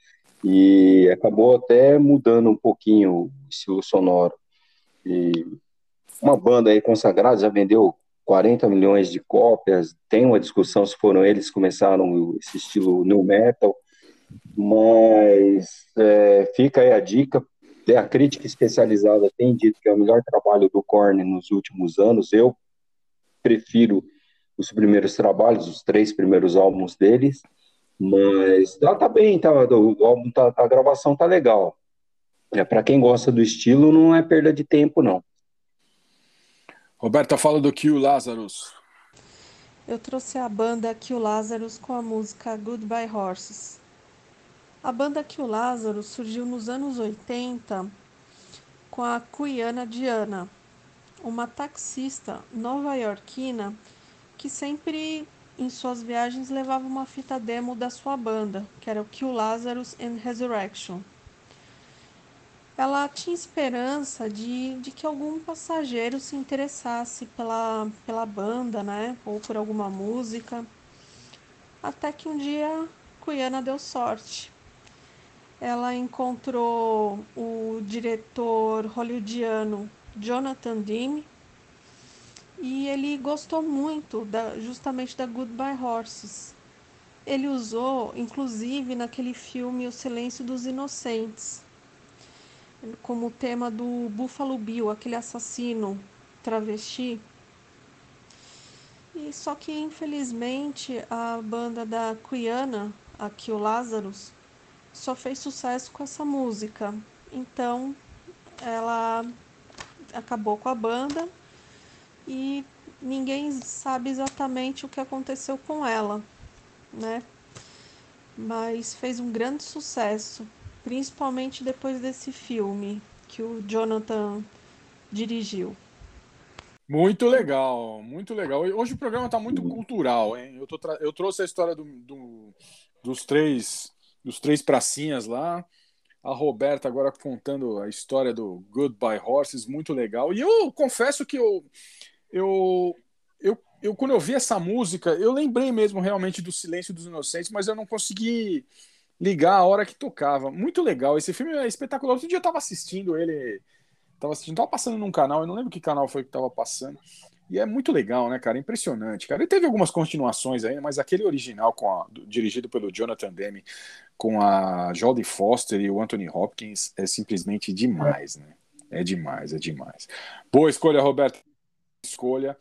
e acabou até mudando um pouquinho o estilo sonoro. E uma banda aí consagrada já vendeu 40 milhões de cópias. Tem uma discussão se foram eles que começaram esse estilo new metal, mas é, fica aí a dica. A crítica especializada tem dito que é o melhor trabalho do Korn nos últimos anos. Eu prefiro os primeiros trabalhos, os três primeiros álbuns deles, mas tá, tá bem, tá, o álbum tá, a gravação tá legal. É, para quem gosta do estilo, não é perda de tempo, não. Roberta fala do Q Lazarus. Eu trouxe a banda Kill Lazarus com a música Goodbye Horses. A banda Kill Lazarus surgiu nos anos 80 com a Cuiana Diana, uma taxista nova-iorquina que sempre em suas viagens levava uma fita demo da sua banda, que era o Kill Lazarus and Resurrection. Ela tinha esperança de, de que algum passageiro se interessasse pela, pela banda, né? Ou por alguma música. Até que um dia Cuiana deu sorte. Ela encontrou o diretor hollywoodiano Jonathan Demme e ele gostou muito da, justamente da Goodbye Horses. Ele usou, inclusive, naquele filme O Silêncio dos Inocentes, como tema do Buffalo Bill, aquele assassino travesti. E só que infelizmente a banda da Quiana, aqui o Lazarus, só fez sucesso com essa música. Então ela acabou com a banda e ninguém sabe exatamente o que aconteceu com ela, né? Mas fez um grande sucesso, principalmente depois desse filme que o Jonathan dirigiu. Muito legal, muito legal. Hoje o programa está muito cultural, hein? Eu, tô eu trouxe a história do- do- dos três dos três pracinhas lá. A Roberta agora contando a história do Goodbye Horses, muito legal. E eu confesso que eu, eu, eu, eu quando eu vi essa música, eu lembrei mesmo realmente do Silêncio dos Inocentes, mas eu não consegui ligar a hora que tocava. Muito legal. Esse filme é espetacular. Outro dia eu estava assistindo ele Tava assistindo, tava passando num canal, eu não lembro que canal foi que tava passando. E é muito legal, né, cara? Impressionante, cara. E teve algumas continuações aí, mas aquele original com a- do- dirigido pelo Jonathan Demme, com a Jodie Foster e o Anthony Hopkins, é simplesmente demais, né? É demais, é demais. Boa escolha, Roberto. Escolha.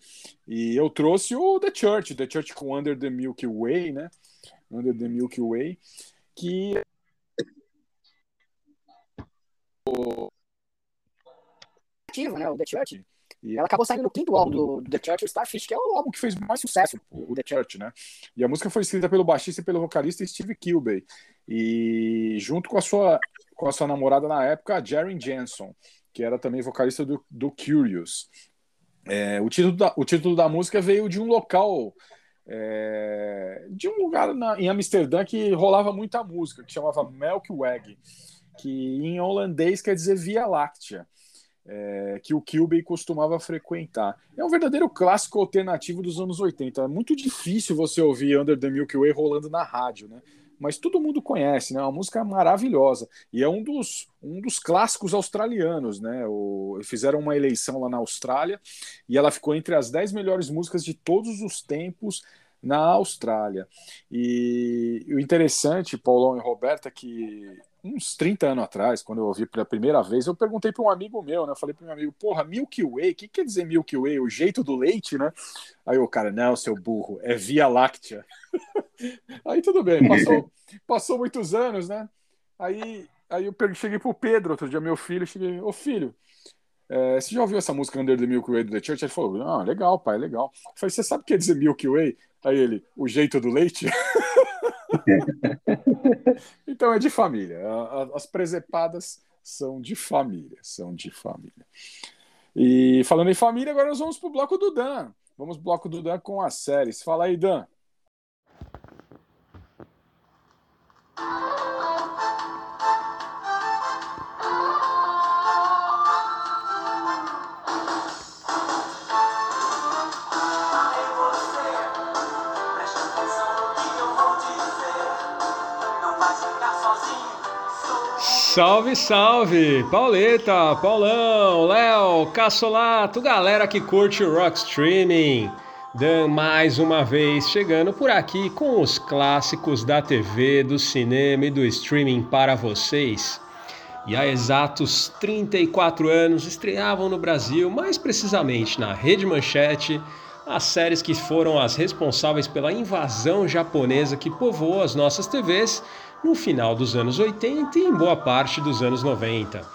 E eu trouxe o The Church, The Church com Under the Milky Way, né? Under the Milky Way, que né, o The Church. E ela acabou saindo no quinto álbum do, do The Church, o Starfish, que é o álbum que fez mais sucesso, o The Church, né? E a música foi escrita pelo baixista e pelo vocalista Steve Kilbey. E junto com a sua, com a sua namorada na época, a Jaren Jensen, que era também vocalista do, do Curious. É, o, título da, o título da música veio de um local, é, de um lugar na, em Amsterdã que rolava muita música, que chamava Melkweg, que em holandês quer dizer Via Láctea, é, que o Kilby costumava frequentar. É um verdadeiro clássico alternativo dos anos 80. É muito difícil você ouvir Under the Milky Way rolando na rádio, né? Mas todo mundo conhece, né? É uma música maravilhosa. E é um dos, um dos clássicos australianos, né? O, fizeram uma eleição lá na Austrália e ela ficou entre as 10 melhores músicas de todos os tempos na Austrália. E o interessante, Paulão e Roberta, é que uns 30 anos atrás, quando eu ouvi pela primeira vez, eu perguntei para um amigo meu, né? Eu falei para meu amigo, porra, Milky Way, o que quer dizer Milky Way? O jeito do leite, né? Aí o cara, não, seu burro, é Via Láctea. [laughs] aí tudo bem, passou, [laughs] passou muitos anos, né? Aí, aí eu cheguei pro Pedro, outro dia, meu filho, cheguei, ô filho, é, você já ouviu essa música Under the Milky Way do The Church? Ele falou, ah, legal, pai, legal. Eu falei, você sabe o que quer dizer Milky Way? Aí ele, o jeito do leite? [laughs] então é de família. As presepadas são de família, são de família. E falando em família, agora nós vamos pro bloco do Dan. Vamos pro bloco do Dan com as séries. Fala aí, Dan. Salve, salve! Pauleta, Paulão, Léo, Cassolato, galera que curte o Rock Streaming. Dan mais uma vez chegando por aqui com os clássicos da TV, do cinema e do streaming para vocês. E há exatos 34 anos estreavam no Brasil, mais precisamente na Rede Manchete, as séries que foram as responsáveis pela invasão japonesa que povoou as nossas TVs no final dos anos 80 e em boa parte dos anos 90.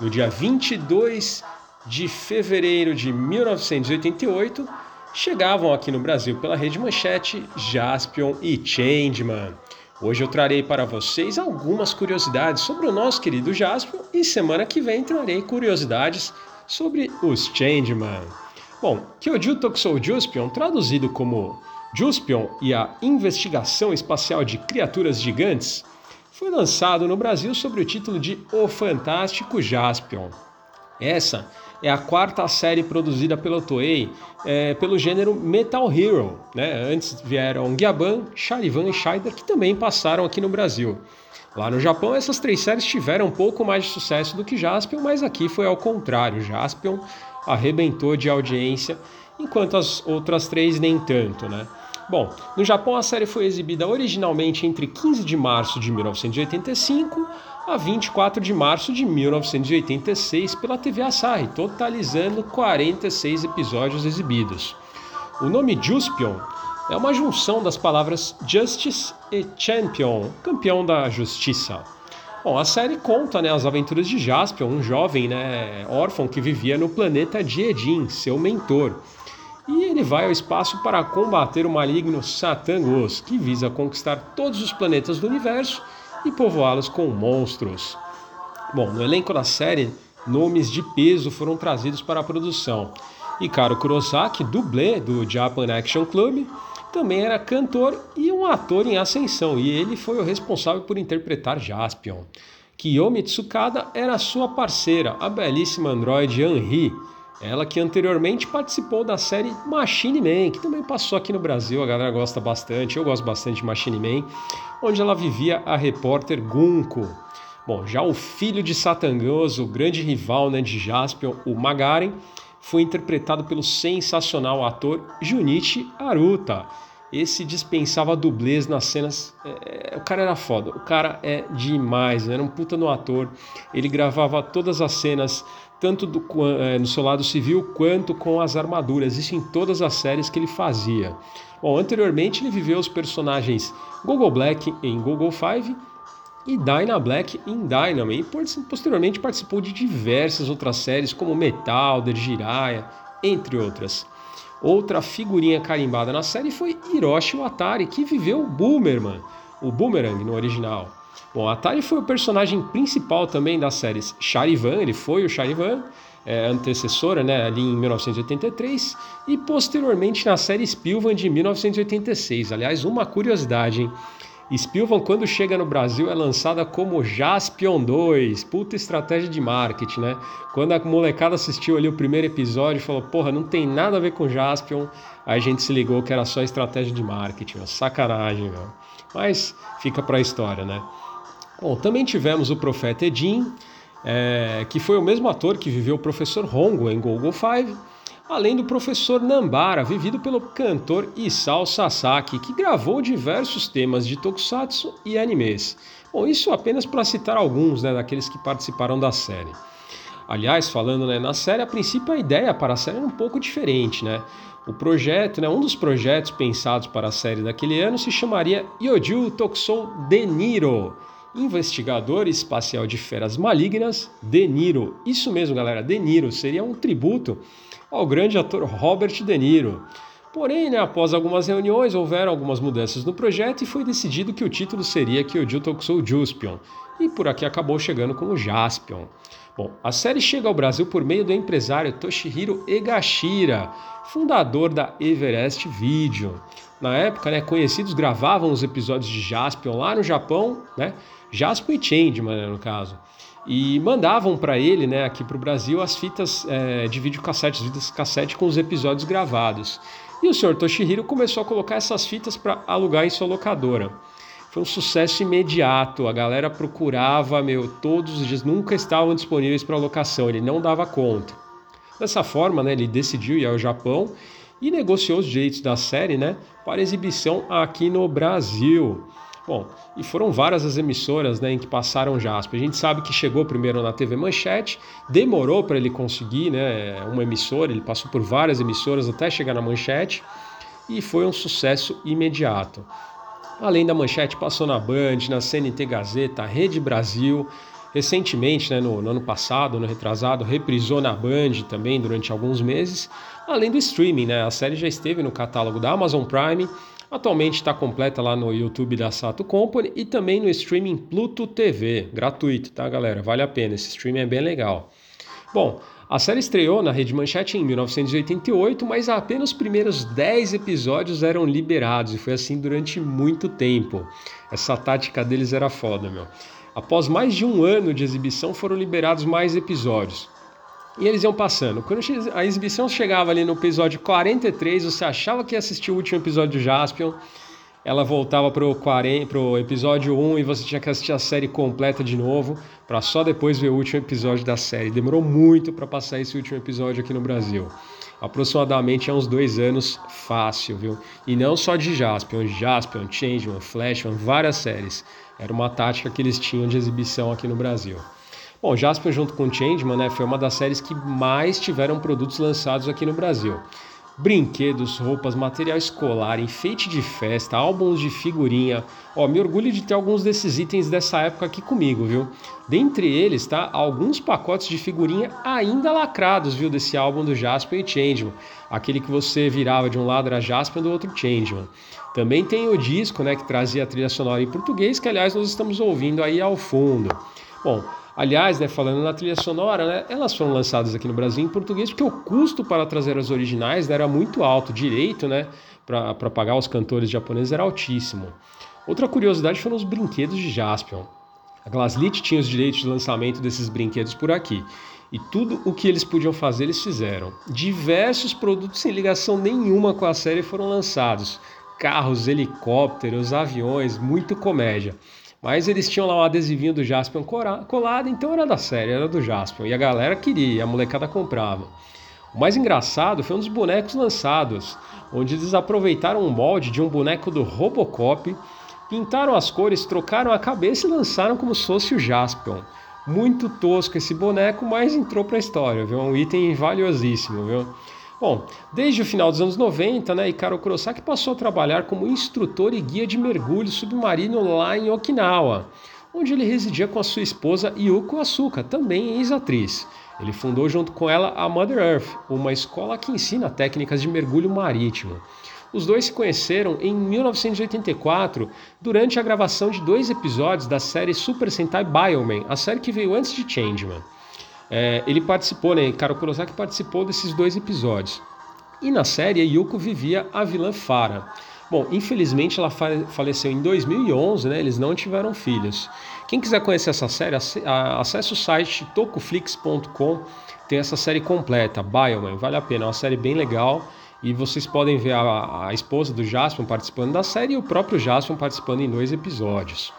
No dia 22 de fevereiro de 1988, chegavam aqui no Brasil pela Rede Manchete Jaspion e Changeman. Hoje eu trarei para vocês algumas curiosidades sobre o nosso querido Jaspion e semana que vem trarei curiosidades sobre os Changeman. Bom, Kyoju Tokusou Jaspion, traduzido como Juspion e a Investigação Espacial de Criaturas Gigantes foi lançado no Brasil sob o título de O Fantástico Jaspion. Essa é a quarta série produzida pela Toei é, pelo gênero Metal Hero. Né? Antes vieram Gyaban, Charivan e Shider, que também passaram aqui no Brasil. Lá no Japão, essas três séries tiveram um pouco mais de sucesso do que Jaspion, mas aqui foi ao contrário. Jaspion arrebentou de audiência, enquanto as outras três nem tanto, né? Bom, no Japão a série foi exibida originalmente entre 15 de março de 1985 a 24 de março de 1986 pela TV Asahi, totalizando 46 episódios exibidos. O nome Juspion é uma junção das palavras Justice e Champion, campeão da justiça. Bom, a série conta né, as aventuras de Jaspion, um jovem né, órfão que vivia no planeta Diedin, seu mentor e ele vai ao espaço para combater o maligno Satangos, que visa conquistar todos os planetas do universo e povoá-los com monstros. Bom, no elenco da série, nomes de peso foram trazidos para a produção. Ikaro Kurosaki, dublê do Japan Action Club, também era cantor e um ator em ascensão, e ele foi o responsável por interpretar Jaspion. Kiyomi Tsukada era sua parceira, a belíssima androide Henri, ela que anteriormente participou da série Machine Man, que também passou aqui no Brasil, a galera gosta bastante, eu gosto bastante de Machine Man, onde ela vivia a repórter Gunko. Bom, já o filho de Satangoso, o grande rival né, de Jaspion, o Magaren, foi interpretado pelo sensacional ator Junichi Aruta. Esse dispensava dublês nas cenas. É, é, o cara era foda, o cara é demais, né? era um puta no ator. Ele gravava todas as cenas tanto do, é, no seu lado civil quanto com as armaduras, isso em todas as séries que ele fazia. Bom, anteriormente ele viveu os personagens Google Black em Google Five e Dyna Black em Dynamo, e posteriormente participou de diversas outras séries como Metal, The Jiraiya, entre outras. Outra figurinha carimbada na série foi Hiroshi Watari, que viveu o Boomerman, o Boomerang no original. Bom, Atari foi o personagem principal também das séries Charivan, ele foi o Charivan, é, antecessora, né, ali em 1983, e posteriormente na série Spilvan de 1986. Aliás, uma curiosidade, hein? Spilvan, quando chega no Brasil, é lançada como Jaspion 2. Puta estratégia de marketing, né? Quando a molecada assistiu ali o primeiro episódio e falou, porra, não tem nada a ver com Jaspion, aí a gente se ligou que era só estratégia de marketing. Sacanagem, meu. Mas fica pra história, né? Bom, também tivemos o Profeta Edin, é, que foi o mesmo ator que viveu o Professor Hongo em Google Five além do professor Nambara, vivido pelo cantor Isao Sasaki, que gravou diversos temas de tokusatsu e animes. Bom, isso apenas para citar alguns né, daqueles que participaram da série. Aliás, falando né, na série, a princípio a ideia para a série era um pouco diferente, né? O projeto, né, um dos projetos pensados para a série daquele ano se chamaria Yoju Tokusou Deniro, investigador espacial de feras malignas, Deniro. Isso mesmo, galera, Deniro seria um tributo ao grande ator Robert De Niro. Porém, né, após algumas reuniões, houveram algumas mudanças no projeto e foi decidido que o título seria Kyoju Tokusou Juspion, e por aqui acabou chegando como Jaspion. Bom, a série chega ao Brasil por meio do empresário Toshihiro Egashira, fundador da Everest Video. Na época, né, conhecidos gravavam os episódios de Jaspion lá no Japão, né, Jaspion e Changeman, né, no caso e mandavam para ele, né, aqui para o Brasil, as fitas é, de videocassete, as fitas cassete com os episódios gravados. E o senhor Toshihiro começou a colocar essas fitas para alugar em sua locadora. Foi um sucesso imediato, a galera procurava, meu, todos os dias, nunca estavam disponíveis para locação, ele não dava conta. Dessa forma, né, ele decidiu ir ao Japão e negociou os direitos da série né, para exibição aqui no Brasil. Bom, e foram várias as emissoras né, em que passaram Jasper. A gente sabe que chegou primeiro na TV Manchete, demorou para ele conseguir né, uma emissora, ele passou por várias emissoras até chegar na Manchete e foi um sucesso imediato. Além da Manchete, passou na Band, na CNT Gazeta, Rede Brasil. Recentemente, né, no, no ano passado, no retrasado, reprisou na Band também durante alguns meses. Além do streaming, né, a série já esteve no catálogo da Amazon Prime Atualmente está completa lá no YouTube da Sato Company e também no streaming Pluto TV, gratuito, tá galera? Vale a pena, esse streaming é bem legal. Bom, a série estreou na Rede Manchete em 1988, mas apenas os primeiros 10 episódios eram liberados e foi assim durante muito tempo. Essa tática deles era foda, meu. Após mais de um ano de exibição, foram liberados mais episódios. E eles iam passando. Quando a exibição chegava ali no episódio 43, você achava que ia assistir o último episódio de Jaspion, ela voltava pro, 40, pro episódio 1 e você tinha que assistir a série completa de novo, para só depois ver o último episódio da série. Demorou muito para passar esse último episódio aqui no Brasil. Aproximadamente há uns dois anos, fácil, viu? E não só de Jaspion, Jaspion, Changeman, Flashman, várias séries. Era uma tática que eles tinham de exibição aqui no Brasil. Bom, Jasper junto com Changeman né, foi uma das séries que mais tiveram produtos lançados aqui no Brasil. Brinquedos, roupas, material escolar, enfeite de festa, álbuns de figurinha. Ó, me orgulho de ter alguns desses itens dessa época aqui comigo, viu? Dentre eles, tá? Alguns pacotes de figurinha ainda lacrados, viu? Desse álbum do Jasper e Changeman. Aquele que você virava de um lado era Jasper do outro Changeman. Também tem o disco, né? Que trazia a trilha sonora em português, que aliás nós estamos ouvindo aí ao fundo. Bom, Aliás, né, falando na trilha sonora, né, elas foram lançadas aqui no Brasil em português porque o custo para trazer as originais né, era muito alto, direito né, para pagar os cantores japoneses era altíssimo. Outra curiosidade foram os brinquedos de Jaspion. A Glaslit tinha os direitos de lançamento desses brinquedos por aqui. E tudo o que eles podiam fazer, eles fizeram. Diversos produtos sem ligação nenhuma com a série foram lançados: carros, helicópteros, aviões, muito comédia. Mas eles tinham lá um adesivinho do Jaspion colado, então era da série, era do Jaspion. E a galera queria, a molecada comprava. O mais engraçado foi um dos bonecos lançados, onde eles aproveitaram um molde de um boneco do Robocop, pintaram as cores, trocaram a cabeça e lançaram como se fosse o Jaspion. Muito tosco esse boneco, mas entrou para a história, viu? Um item valiosíssimo, viu? Bom, desde o final dos anos 90, né, Ikaro Kurosaki passou a trabalhar como instrutor e guia de mergulho submarino lá em Okinawa, onde ele residia com a sua esposa Yuko Asuka, também ex-atriz. Ele fundou junto com ela a Mother Earth, uma escola que ensina técnicas de mergulho marítimo. Os dois se conheceram em 1984 durante a gravação de dois episódios da série Super Sentai Bioman, a série que veio antes de Changeman. É, ele participou, né? Karo Kurosaki participou desses dois episódios. E na série, Yuko vivia a vilã Fara. Bom, infelizmente ela fa- faleceu em 2011, né? Eles não tiveram filhos. Quem quiser conhecer essa série, acesse o site tocoflix.com, tem essa série completa, Bioman, vale a pena, é uma série bem legal. E vocês podem ver a, a esposa do Jaspion participando da série e o próprio Jaspion participando em dois episódios.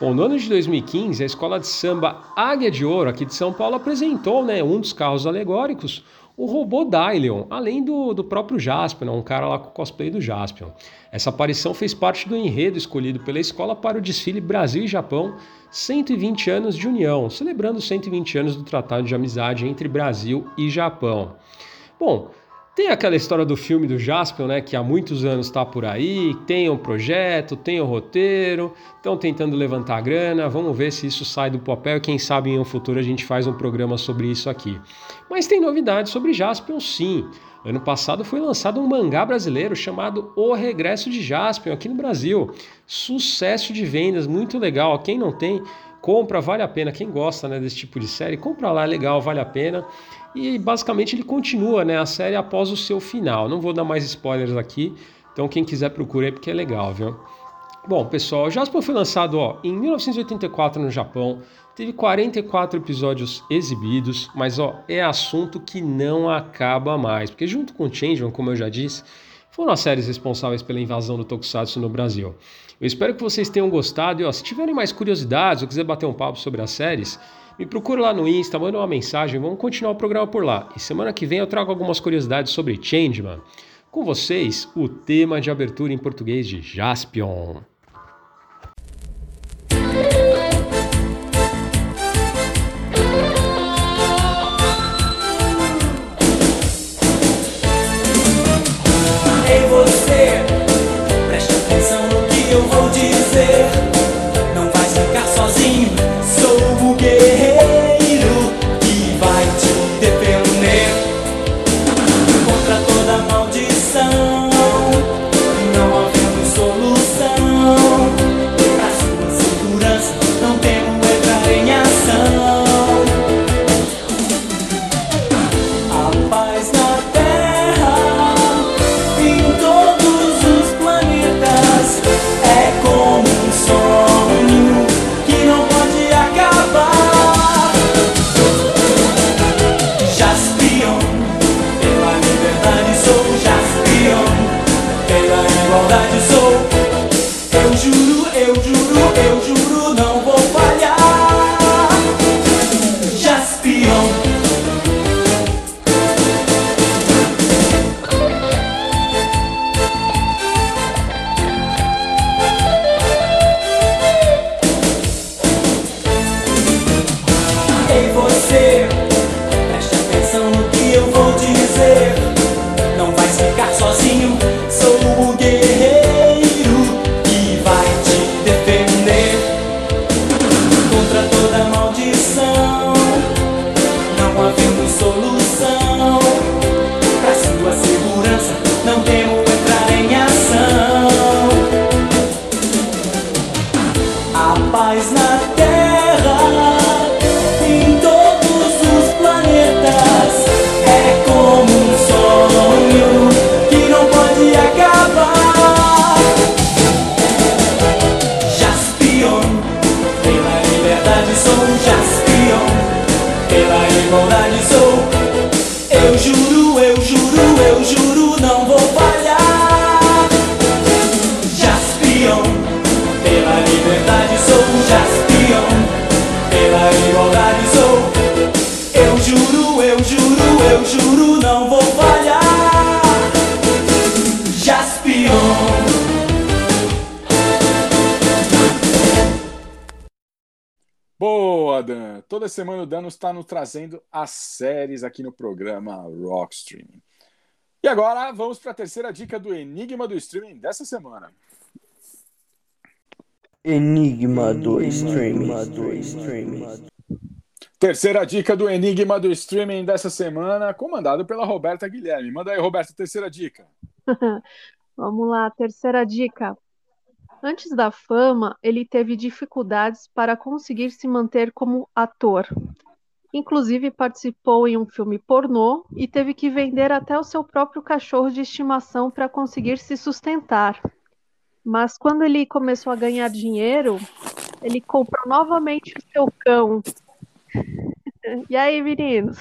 Bom, no ano de 2015, a escola de samba Águia de Ouro, aqui de São Paulo, apresentou né, um dos carros alegóricos, o robô Dylion, além do, do próprio Jaspion, né, um cara lá com o cosplay do Jaspion. Essa aparição fez parte do enredo escolhido pela escola para o desfile Brasil e Japão 120 anos de união, celebrando os 120 anos do Tratado de Amizade entre Brasil e Japão. Bom, tem aquela história do filme do Jaspion, né, que há muitos anos está por aí, tem um projeto, tem o roteiro, estão tentando levantar grana, vamos ver se isso sai do papel quem sabe em um futuro a gente faz um programa sobre isso aqui. Mas tem novidades sobre Jaspion sim. Ano passado foi lançado um mangá brasileiro chamado O Regresso de Jaspion aqui no Brasil. Sucesso de vendas, muito legal. Quem não tem, compra, vale a pena. Quem gosta né, desse tipo de série, compra lá, é legal, vale a pena. E basicamente ele continua né, a série após o seu final. Não vou dar mais spoilers aqui, então quem quiser procure aí porque é legal, viu? Bom, pessoal, Jasper foi lançado ó, em 1984 no Japão, teve 44 episódios exibidos, mas ó, é assunto que não acaba mais, porque junto com Changeman, como eu já disse, foram as séries responsáveis pela invasão do Tokusatsu no Brasil. Eu espero que vocês tenham gostado e ó, se tiverem mais curiosidades ou quiser bater um papo sobre as séries, me procura lá no Insta, manda uma mensagem, vamos continuar o programa por lá. E semana que vem eu trago algumas curiosidades sobre Changeman. Com vocês, o tema de abertura em português de Jaspion. Está nos trazendo as séries aqui no programa Rock Streaming. E agora vamos para a terceira dica do Enigma do Streaming dessa semana. Enigma do Streaming. Terceira dica do Enigma do Streaming dessa semana, comandado pela Roberta Guilherme. Manda aí, Roberta, terceira dica. [laughs] Vamos lá, terceira dica. Antes da fama, ele teve dificuldades para conseguir se manter como ator. Inclusive, participou em um filme pornô e teve que vender até o seu próprio cachorro de estimação para conseguir se sustentar. mas quando ele começou a ganhar dinheiro, ele comprou novamente o seu cão. [laughs] E aí, meninos?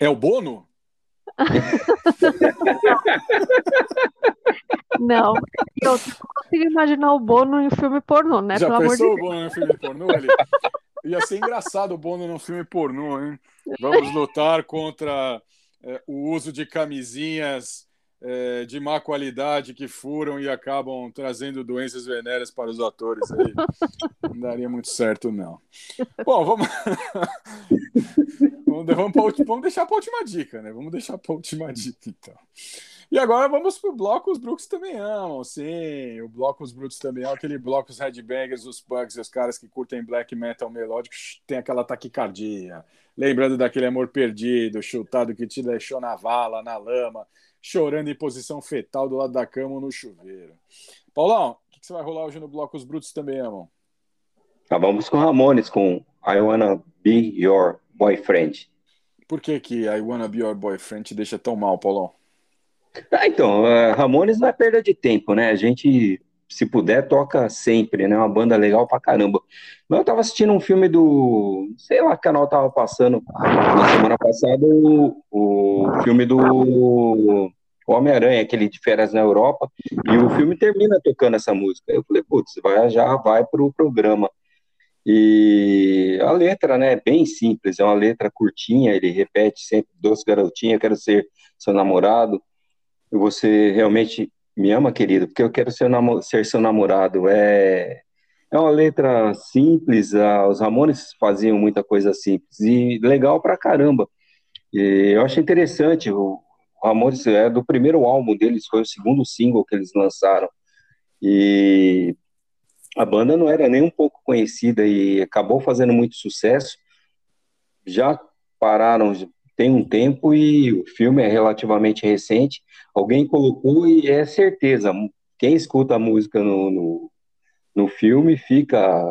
É o Bono? [laughs] Não. Eu não consigo imaginar o Bono em um filme pornô, né? Já Pelo amor de pensou o. Bono no filme pornô? Ele... [laughs] Ia ser engraçado o Bono num filme pornô, hein? Vamos lutar contra é, o uso de camisinhas é, de má qualidade que furam e acabam trazendo doenças venéreas para os atores. Aí. Não daria muito certo, não. Bom, vamos. [laughs] vamos, vamos, vamos deixar para a última dica, né? Vamos deixar para a última dica, então. E agora vamos pro bloco Os Brooks também amam. Sim, o bloco Os Brooks também amam. Aquele bloco Os Headbangers, os Punks os caras que curtem black metal melódico tem aquela taquicardia. Lembrando daquele amor perdido, chutado que te deixou na vala, na lama, chorando em posição fetal do lado da cama ou no chuveiro. Paulão, o que, que você vai rolar hoje no bloco Os Brutos também amam? Tá, vamos com Ramones, com I Wanna Be Your Boyfriend. Por que, que I Wanna Be Your Boyfriend te deixa tão mal, Paulão? Ah, então, Ramones não é perda de tempo, né? A gente, se puder, toca sempre, né? Uma banda legal pra caramba. Mas eu tava assistindo um filme do. Sei lá que canal tava passando na semana passada, o, o filme do Homem-Aranha, aquele de férias na Europa, e o filme termina tocando essa música. Eu falei, putz, vai, já vai pro programa. E a letra, né, é bem simples, é uma letra curtinha, ele repete sempre, doce garotinha, quero ser seu namorado, você realmente me ama, querido, porque eu quero ser, ser seu namorado. É, é uma letra simples, ah, os Ramones faziam muita coisa simples, e legal pra caramba. E eu acho interessante, o Ramones é do primeiro álbum deles, foi o segundo single que eles lançaram, e a banda não era nem um pouco conhecida e acabou fazendo muito sucesso. Já pararam tem um tempo e o filme é relativamente recente. Alguém colocou e é certeza. Quem escuta a música no, no, no filme fica.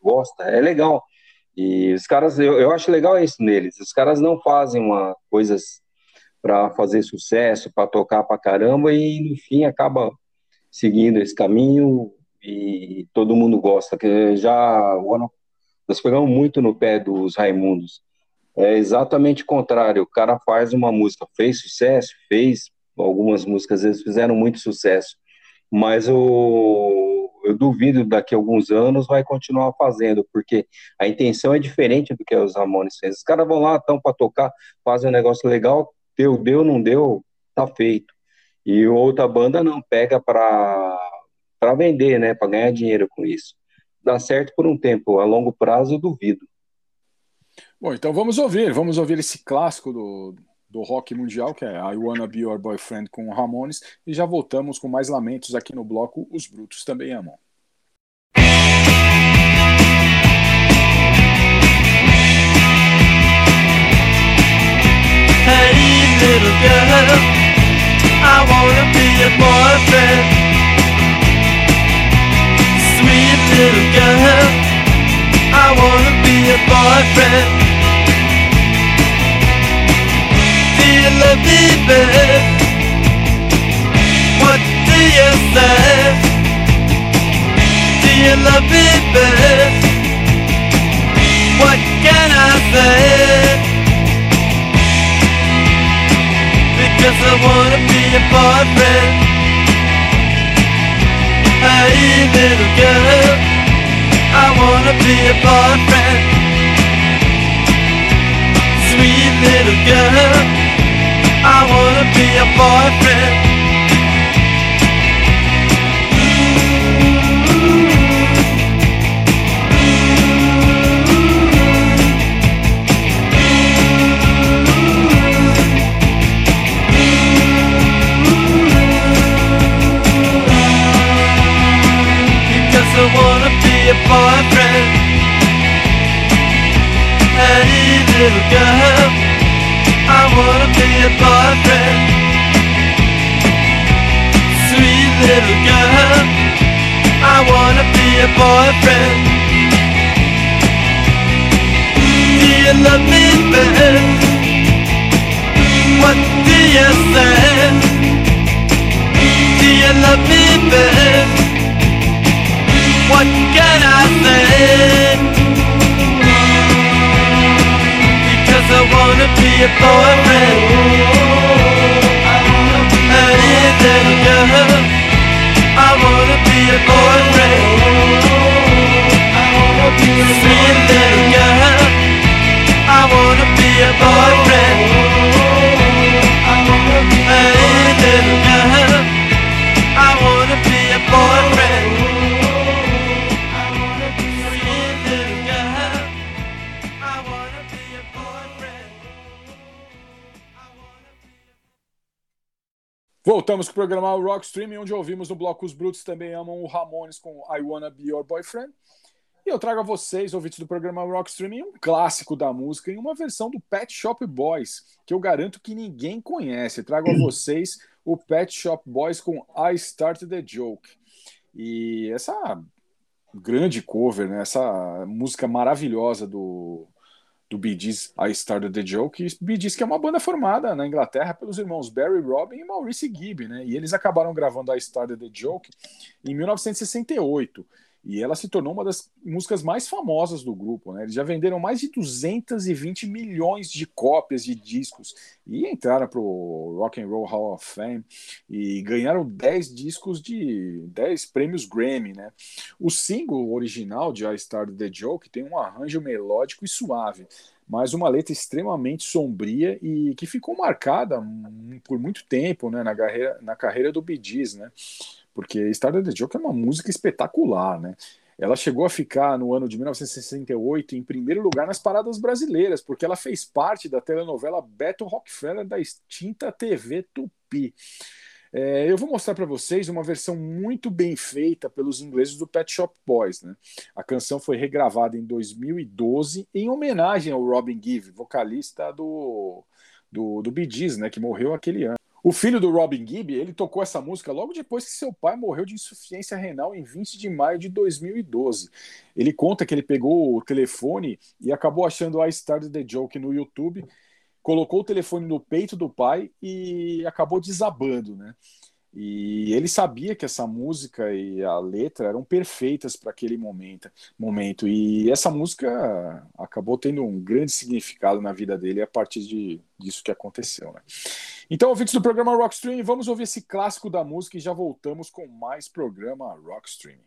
gosta, é legal. E os caras, eu, eu acho legal isso neles. Os caras não fazem uma coisas para fazer sucesso, para tocar pra caramba e no fim acaba seguindo esse caminho e todo mundo gosta. Que já nós pegamos muito no pé dos Raimundos. É exatamente o contrário. O cara faz uma música, fez sucesso, fez algumas músicas, eles fizeram muito sucesso, mas o, eu duvido daqui a alguns anos vai continuar fazendo, porque a intenção é diferente do que os Ramones fez. Os caras vão lá, estão para tocar, fazem um negócio legal, deu, deu, não deu, tá feito. E outra banda não pega para para vender, né, para ganhar dinheiro com isso. Dá certo por um tempo, a longo prazo eu duvido. Bom, então vamos ouvir, vamos ouvir esse clássico do, do rock mundial, que é I Wanna Be Your Boyfriend com Ramones, e já voltamos com mais lamentos aqui no bloco Os Brutos Também Amam. Hey, little girl, I wanna be your boyfriend. Sweet little girl, I wanna be your boyfriend. Babe? What do you say? Do you love me? What can I say? Because I wanna be your boyfriend Hey little girl I wanna be your boyfriend Sweet little girl I wanna be your boyfriend. Wanna be your boyfriend. Little girl your boyfriend Sweet little girl I wanna be your boyfriend Do you love me, babe? What do you say? Voltamos com o programa Rock Streaming, onde ouvimos no bloco Os Brutos Também Amam o Ramones com I Wanna Be Your Boyfriend. E eu trago a vocês, ouvintes do programa Rock Streaming, um clássico da música em uma versão do Pet Shop Boys, que eu garanto que ninguém conhece. Trago a [clears throat] vocês o Pet Shop Boys com I Started the Joke. E essa grande cover, né? essa música maravilhosa do, do Bee Gees, I Started the Joke. E Bee Gees que é uma banda formada na Inglaterra pelos irmãos Barry Robin e Maurice Gibb, né? E eles acabaram gravando I Started the Joke em 1968. E ela se tornou uma das músicas mais famosas do grupo, né? Eles já venderam mais de 220 milhões de cópias de discos e entraram para o Rock and Roll Hall of Fame e ganharam 10 discos de 10 prêmios Grammy, né? O single original de I Started the Joke tem um arranjo melódico e suave, mas uma letra extremamente sombria e que ficou marcada por muito tempo, né, na carreira, na carreira do Bee Gees, né? Porque Started the Joke é uma música espetacular, né? Ela chegou a ficar no ano de 1968 em primeiro lugar nas paradas brasileiras, porque ela fez parte da telenovela Beto Rockefeller da extinta TV Tupi. É, eu vou mostrar para vocês uma versão muito bem feita pelos ingleses do Pet Shop Boys. Né? A canção foi regravada em 2012 em homenagem ao Robin Gibb, vocalista do, do, do Bee Gees, né, que morreu aquele ano. O filho do Robin Gibb, ele tocou essa música logo depois que seu pai morreu de insuficiência renal em 20 de maio de 2012. Ele conta que ele pegou o telefone e acabou achando I Started the Joke no YouTube, colocou o telefone no peito do pai e acabou desabando, né? E ele sabia que essa música e a letra eram perfeitas para aquele momento, momento. E essa música acabou tendo um grande significado na vida dele a partir de, disso que aconteceu. Né? Então, ouvintes do programa Rockstream, vamos ouvir esse clássico da música e já voltamos com mais programa Rockstream.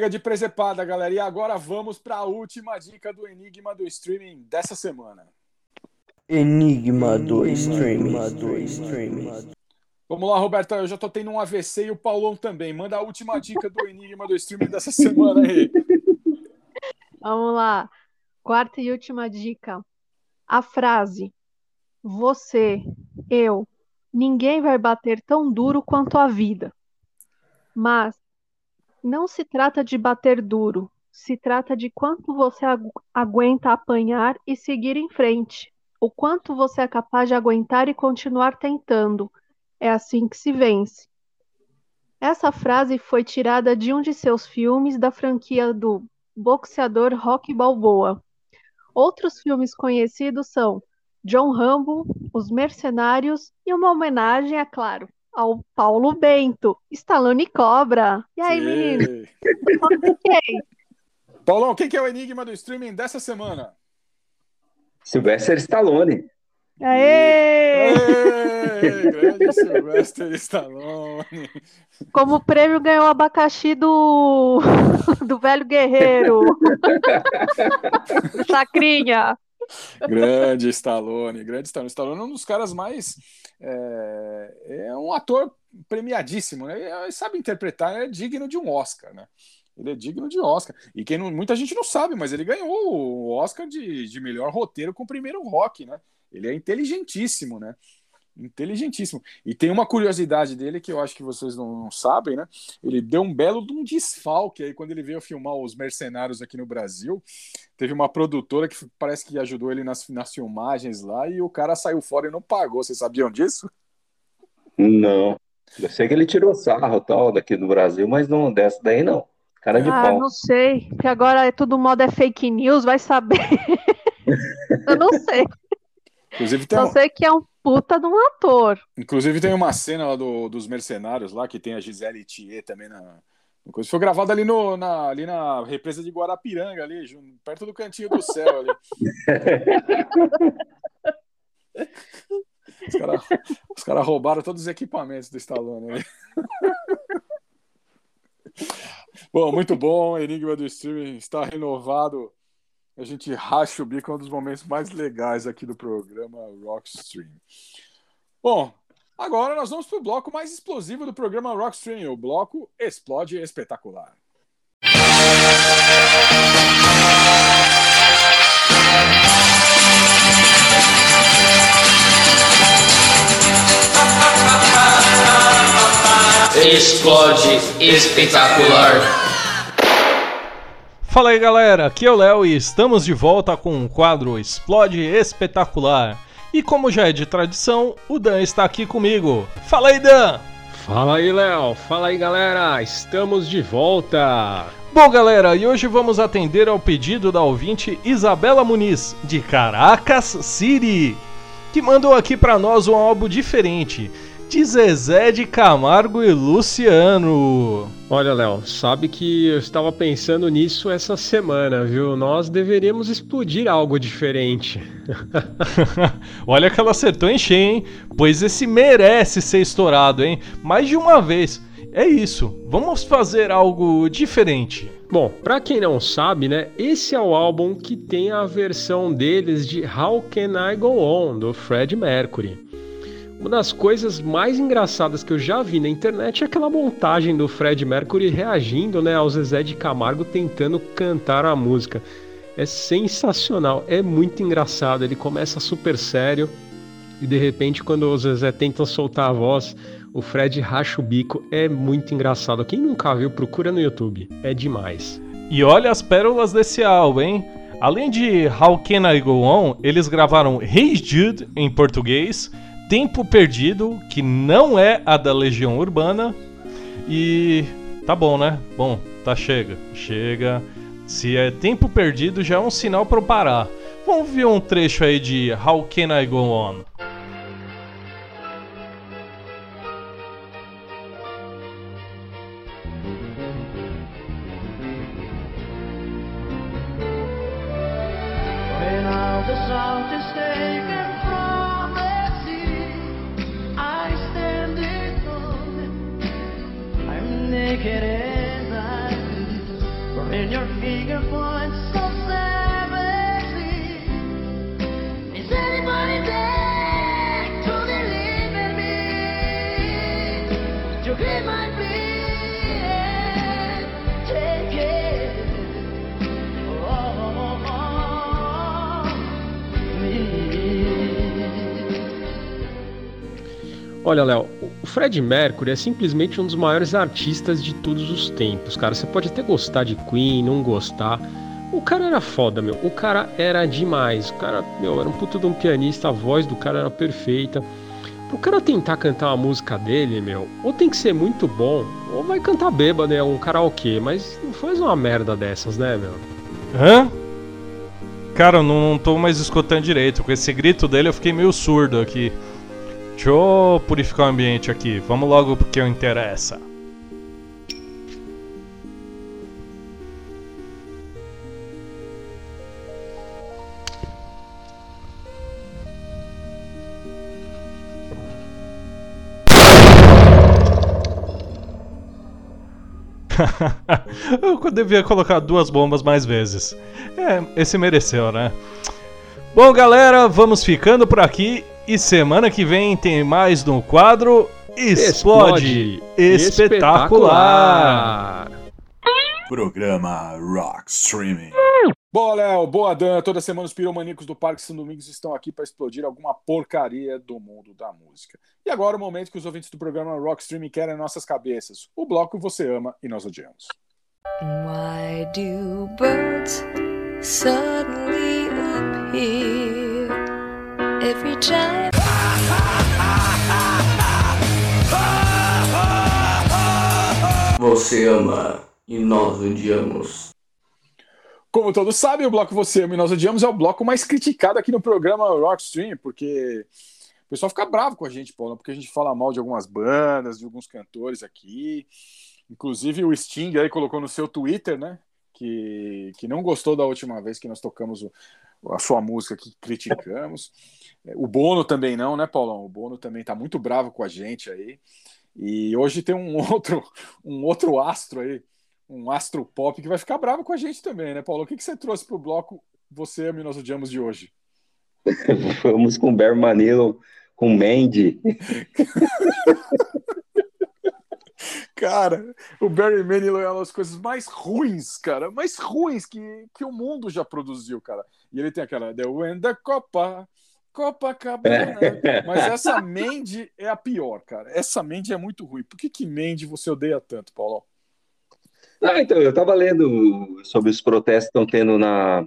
Chega de presepada, galera. E agora vamos para a última dica do Enigma do Streaming dessa semana. Enigma do Streaming. do Streaming. Vamos lá, Roberto. Eu já tô tendo um AVC e o Paulão também. Manda a última dica do Enigma do Streaming dessa semana aí. [laughs] Vamos lá. Quarta e última dica. A frase: Você, eu, ninguém vai bater tão duro quanto a vida. Mas não se trata de bater duro, se trata de quanto você agu- aguenta apanhar e seguir em frente. O quanto você é capaz de aguentar e continuar tentando. É assim que se vence. Essa frase foi tirada de um de seus filmes da franquia do boxeador Rocky Balboa. Outros filmes conhecidos são John Rambo, Os Mercenários e uma homenagem, é claro, ao Paulo Bento, Stallone Cobra. E aí, menino? Ok. Paulão, quem que é o Enigma do Streaming dessa semana? Sylvester Stallone. Aê! Ê, grande Sylvester Stallone. Como prêmio ganhou o abacaxi do, [laughs] do velho guerreiro. [laughs] Chacrinha. Grande Stallone, grande Stallone. Stallone é um dos caras mais. É, é um ator premiadíssimo, né? Ele sabe interpretar, é digno de um Oscar, né? Ele é digno de Oscar. E quem não- muita gente não sabe, mas ele ganhou o Oscar de, de melhor roteiro com o primeiro rock, né? Ele é inteligentíssimo, né? Inteligentíssimo. E tem uma curiosidade dele que eu acho que vocês não, não sabem, né? Ele deu um belo de um desfalque aí quando ele veio filmar Os Mercenários aqui no Brasil. Teve uma produtora que parece que ajudou ele nas, nas filmagens lá e o cara saiu fora e não pagou. Vocês sabiam disso? Não. Eu sei que ele tirou sarro e tal daqui do Brasil, mas não dessa daí não. Cara de Ah, pau. não sei, porque agora é tudo moda é fake news, vai saber. [laughs] Eu não sei. Inclusive tem, Só sei que é um puta de um ator. inclusive tem uma cena lá do- dos Mercenários lá que tem a Gisele Thier também na. Foi gravado ali, no, na, ali na represa de Guarapiranga, ali, perto do cantinho do céu ali. [laughs] Os caras cara roubaram todos os equipamentos do Stallone. ali. [laughs] Bom, muito bom. Enigma do Streaming está renovado. A gente racha o bico, é um dos momentos mais legais aqui do programa Rockstream. Bom, agora nós vamos para o bloco mais explosivo do programa Rockstream, o bloco Explode Espetacular. Explode espetacular. Fala aí galera, aqui é o Léo e estamos de volta com o quadro Explode Espetacular. E como já é de tradição, o Dan está aqui comigo. Fala aí Dan! Fala aí, Léo. Fala aí, galera. Estamos de volta. Bom galera, e hoje vamos atender ao pedido da ouvinte Isabela Muniz, de Caracas City, que mandou aqui pra nós um álbum diferente, de Zezé de Camargo e Luciano. Olha, Léo, sabe que eu estava pensando nisso essa semana, viu? Nós deveríamos explodir algo diferente. [laughs] Olha que ela acertou em cheio, hein? Pois esse merece ser estourado, hein? Mais de uma vez. É isso, vamos fazer algo diferente. Bom, pra quem não sabe, né, esse é o álbum que tem a versão deles de How Can I Go On, do Fred Mercury. Uma das coisas mais engraçadas que eu já vi na internet é aquela montagem do Fred Mercury reagindo né, ao Zezé de Camargo tentando cantar a música. É sensacional, é muito engraçado. Ele começa super sério e de repente, quando o Zezé tenta soltar a voz, o Fred racha o bico. É muito engraçado. Quem nunca viu, procura no YouTube. É demais. E olha as pérolas desse álbum, hein? Além de How Can I Go On, eles gravaram Hey Jude em português, Tempo Perdido, que não é a da Legião Urbana, e tá bom, né? Bom, tá chega, chega. Se é Tempo Perdido já é um sinal para parar. Vamos ver um trecho aí de How Can I Go On. Olha, Léo, o Fred Mercury é simplesmente um dos maiores artistas de todos os tempos, cara. Você pode até gostar de Queen, não gostar. O cara era foda, meu. O cara era demais. O cara, meu, era um puto de um pianista, a voz do cara era perfeita. Pro cara tentar cantar uma música dele, meu, ou tem que ser muito bom, ou vai cantar bêbado, né? Um karaokê, mas não faz uma merda dessas, né, meu? Hã? Cara, eu não, não tô mais escutando direito. Com esse grito dele eu fiquei meio surdo aqui. Deixa eu purificar o ambiente aqui. Vamos logo pro que eu interessa. [laughs] eu devia colocar duas bombas mais vezes. É, esse mereceu, né? Bom, galera, vamos ficando por aqui e semana que vem tem mais no quadro Explode, Explode Espetacular. Programa Rock Streaming. Boa, Léo. Boa, Dan. Toda semana os piromaníacos do Parque São Domingos estão aqui para explodir alguma porcaria do mundo da música. E agora o momento que os ouvintes do programa Rock Streaming querem em nossas cabeças. O bloco você ama e nós odiamos. Why do birds suddenly appear every time? Você ama e nós odiamos. Como todos sabem, o bloco Você Ama e Nós Odiamos é o bloco mais criticado aqui no programa Rockstream, porque o pessoal fica bravo com a gente, Paulo, porque a gente fala mal de algumas bandas, de alguns cantores aqui. Inclusive o Sting aí colocou no seu Twitter, né? Que, que não gostou da última vez que nós tocamos o- a sua música que criticamos. O Bono também não, né, Paulão? O Bono também tá muito bravo com a gente aí. E hoje tem um [laughs] outro, um outro astro aí, um astro pop que vai ficar bravo com a gente também, né, Paulo? O que, que você trouxe pro bloco Você e Nós Odiamos de hoje? [laughs] Vamos com Bear Manilo, com Mandy. [laughs] Cara, o Barry Manilow é uma das coisas mais ruins, cara, mais ruins que, que o mundo já produziu, cara. E ele tem aquela The Wind da Copa, Copacabana. Mas essa Mandy é a pior, cara. Essa Mandy é muito ruim. Por que que Mandy você odeia tanto, Paulo? Ah, então, eu estava lendo sobre os protestos que estão tendo na,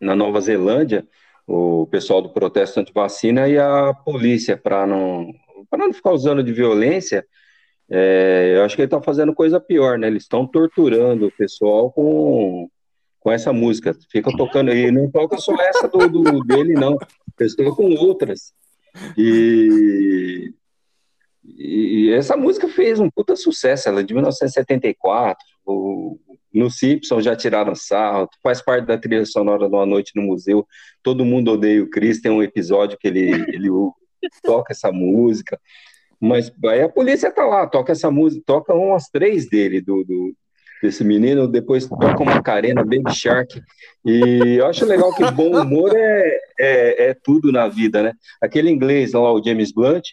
na Nova Zelândia, o pessoal do protesto anti-vacina e a polícia, para não, para não ficar usando de violência, é, eu acho que ele está fazendo coisa pior, né? Eles estão torturando o pessoal com, com essa música. Fica tocando, e não toca só essa do, do- dele, não. Eles tocam outras. E, e essa música fez um puta sucesso, ela é de 1974. O, no Simpson já tiraram sarro, faz parte da trilha sonora de Uma Noite no Museu. Todo mundo odeia o Chris, tem um episódio que ele, ele toca essa música. Mas aí a polícia tá lá, toca essa música, toca umas três dele, do, do- desse menino, depois toca uma Macarena, Baby Shark. E eu acho legal que bom humor é, é, é tudo na vida, né? Aquele inglês lá, o James Blunt,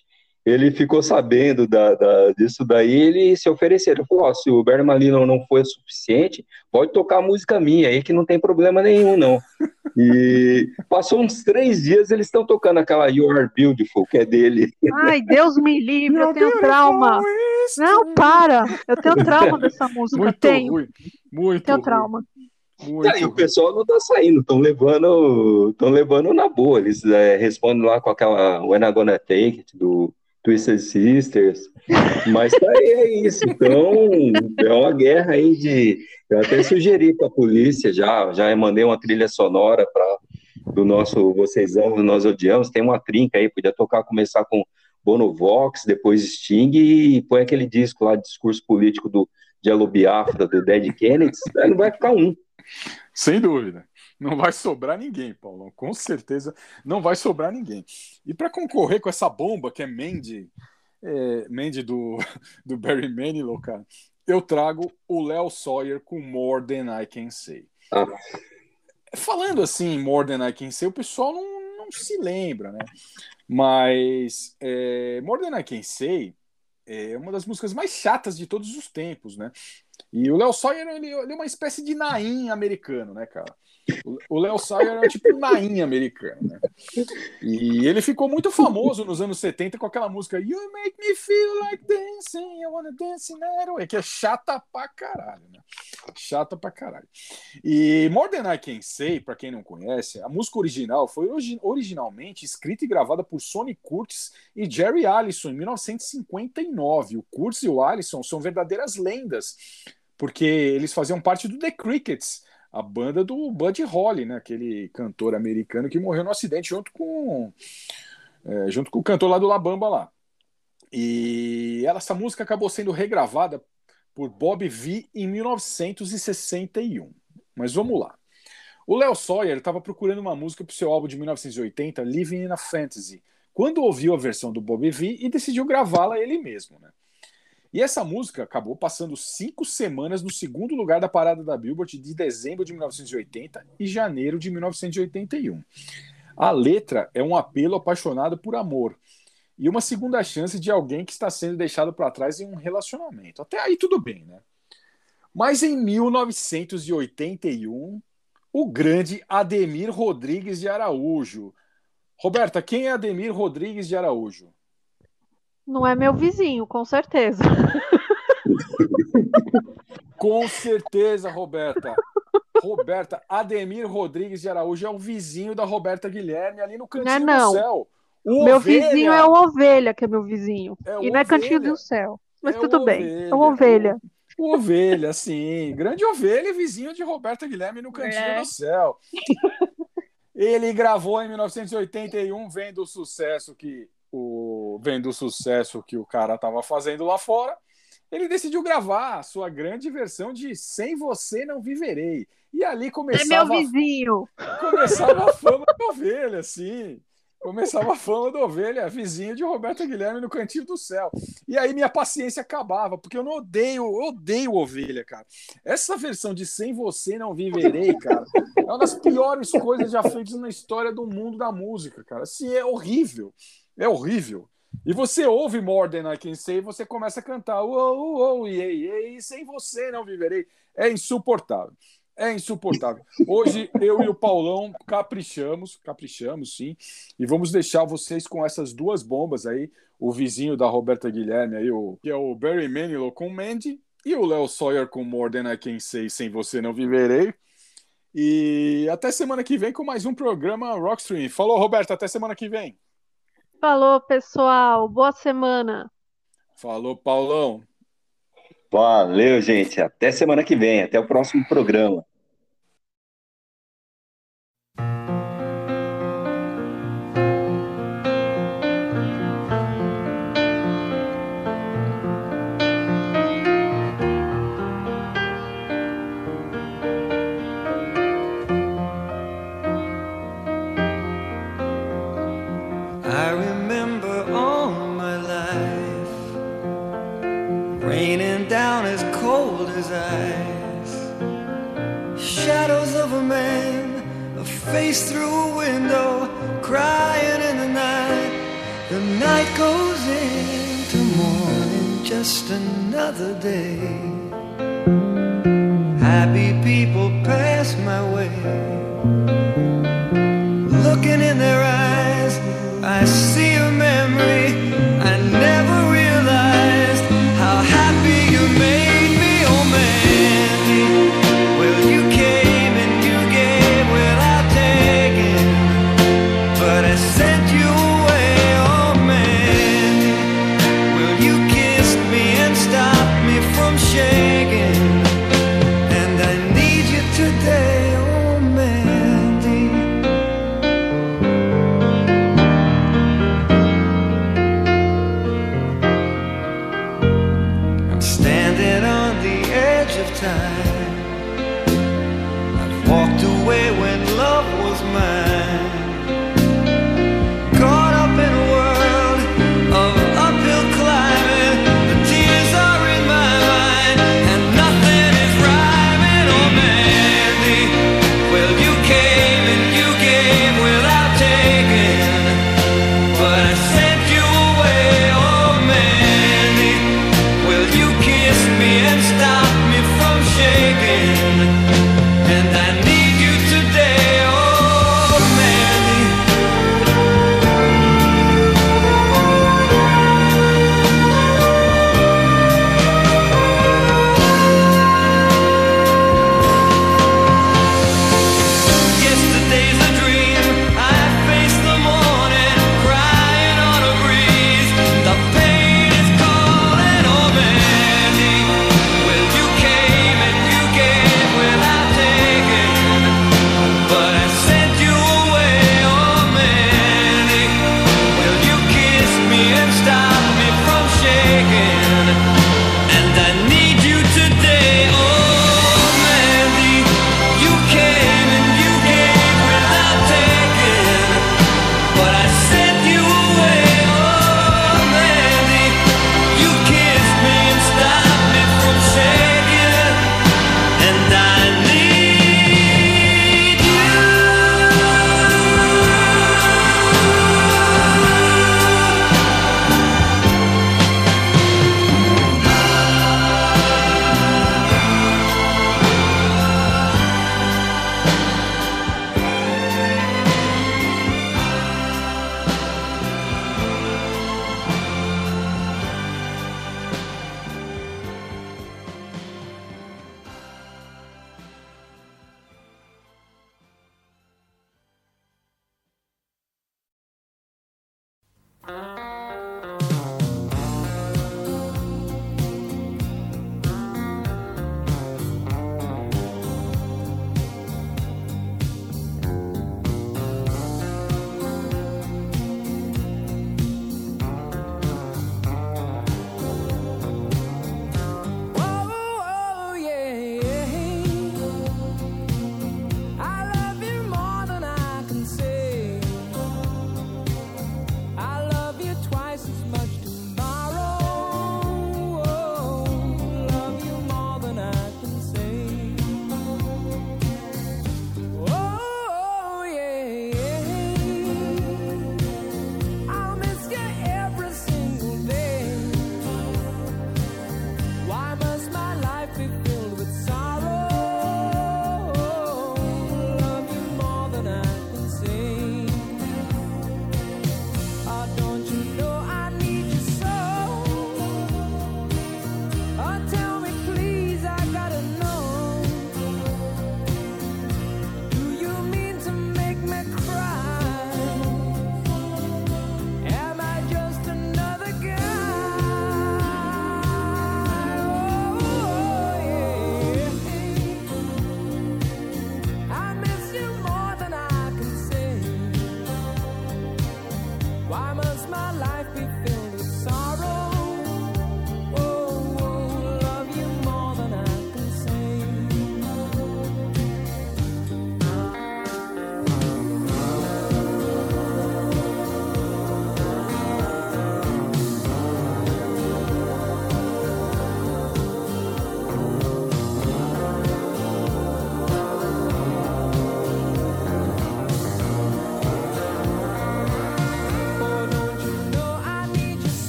ele ficou sabendo da, da- disso daí, ele se ofereceu. Ele falou: ó, se o Barry Manilow não foi o suficiente, pode tocar a música minha aí, que não tem problema nenhum, não. E passou uns três dias, eles estão tocando aquela You Are Beautiful, que é dele. Ai, Deus me livre, eu tenho trauma. Não, para. Eu tenho trauma dessa música. Muito tenho. ruim. Muito tenho ruim. trauma. Muito Aí o pessoal não tá saindo, estão levando, estão levando na boa. Eles é, respondem lá com aquela When I Gonna Take It do Twisted Sisters. Mas tá aí, é isso. Então, é uma guerra aí de. Eu até sugeri para a polícia já, já mandei uma trilha sonora para do nosso Vocês Amam, Nós Odiamos. Tem uma trinca aí, podia tocar, começar com Bono Vox, depois Sting e põe aquele disco lá, discurso político do Jello Biafra, do Dead Kennedy. Aí Não vai ficar um. Sem dúvida. Não vai sobrar ninguém, Paulão. Com certeza não vai sobrar ninguém. E para concorrer com essa bomba que é Mandy, é, Mandy do, [laughs] do Barry Manilow, cara, eu trago o Léo Sawyer com More Than I Can Say. Ah, Falando assim, More Than I Can Say, o pessoal não, não se lembra, né? Mas é, More Than I Can Say é uma das músicas mais chatas de todos os tempos, né? E o Léo Sawyer, ele, ele é uma espécie de Naim americano, né, cara? O- Léo Sawyer é tipo um Naim americano, né? E ele ficou muito famoso nos anos 70 com aquela música You Make Me Feel Like Dancing, I Wanna Dance That Way, que é chata pra caralho, né? Chata pra caralho. E More Than I Can Say, pra quem não conhece, a música original foi origi- originalmente escrita e gravada por Sonny Curtis e Jerry Allison em 1959. O Curtis e o Allison são verdadeiras lendas, porque eles faziam parte do The Crickets, a banda do Buddy Holly, né? Aquele cantor americano que morreu no acidente junto com é, junto com o cantor lá do La Bamba lá. E ela- essa música acabou sendo regravada por Bob V em 1961. Mas vamos lá. O Léo Sawyer estava procurando uma música para o seu álbum de 1980, Living in a Fantasy, quando ouviu a versão do Bob V e decidiu gravá-la ele mesmo. Né? E essa música acabou passando cinco semanas no segundo lugar da parada da Billboard de dezembro de 1980 e janeiro de 1981. A letra é um apelo apaixonado por amor e uma segunda chance de alguém que está sendo deixado para trás em um relacionamento. Até aí tudo bem, né? Mas em 1981, o grande Ademir Rodrigues de Araújo. Roberta, quem é Ademir Rodrigues de Araújo? Não é meu vizinho, com certeza. [laughs] Com certeza, Roberta. Roberta, Ademir Rodrigues de Araújo é o vizinho da Roberta Guilherme ali no Não cantinho é não. do céu. O meu Ovelha. vizinho é o Ovelha, que é meu vizinho. É e não é Cantinho Ovelha. do Céu. Mas É tudo bem. Ovelha. É o Ovelha. O Ovelha, sim. Grande Ovelha, vizinho de Roberta Guilherme no Cantinho É. do Céu. Ele gravou em 1981, vendo o sucesso que o vendo o sucesso que o cara estava fazendo lá fora, ele decidiu gravar a sua grande versão de Sem Você Não Viverei. E ali É começava meu vizinho. começava a fama da ovelha, sim. Começava a fama da ovelha, vizinho de Roberta Guilherme no Cantinho do Céu. E aí minha paciência acabava, porque eu não odeio, eu odeio ovelha, cara. Essa versão de Sem Você Não Viverei, cara, é uma das piores coisas já feitas na história do mundo da música, cara. Assim, é horrível. É horrível. E você ouve More Than I Can Say e você começa a cantar uou, uou, iê, iê, sem você não viverei. É insuportável. É insuportável. Hoje eu e o Paulão caprichamos, caprichamos sim, e vamos deixar vocês com essas duas bombas aí, o vizinho da Roberta Guilherme aí, o, que é o Barry Manilow com Mandy, e o Léo Sawyer com More Than I Can Say, Sem Você Não Viverei. E até semana que vem com mais um programa Rockstream. Falou, Roberta, até semana que vem. Falou, pessoal. Boa semana. Falou, Paulão. Valeu, gente. Até semana que vem. Até o próximo programa. Face through a window, crying in the night. The night goes into morning, just another day.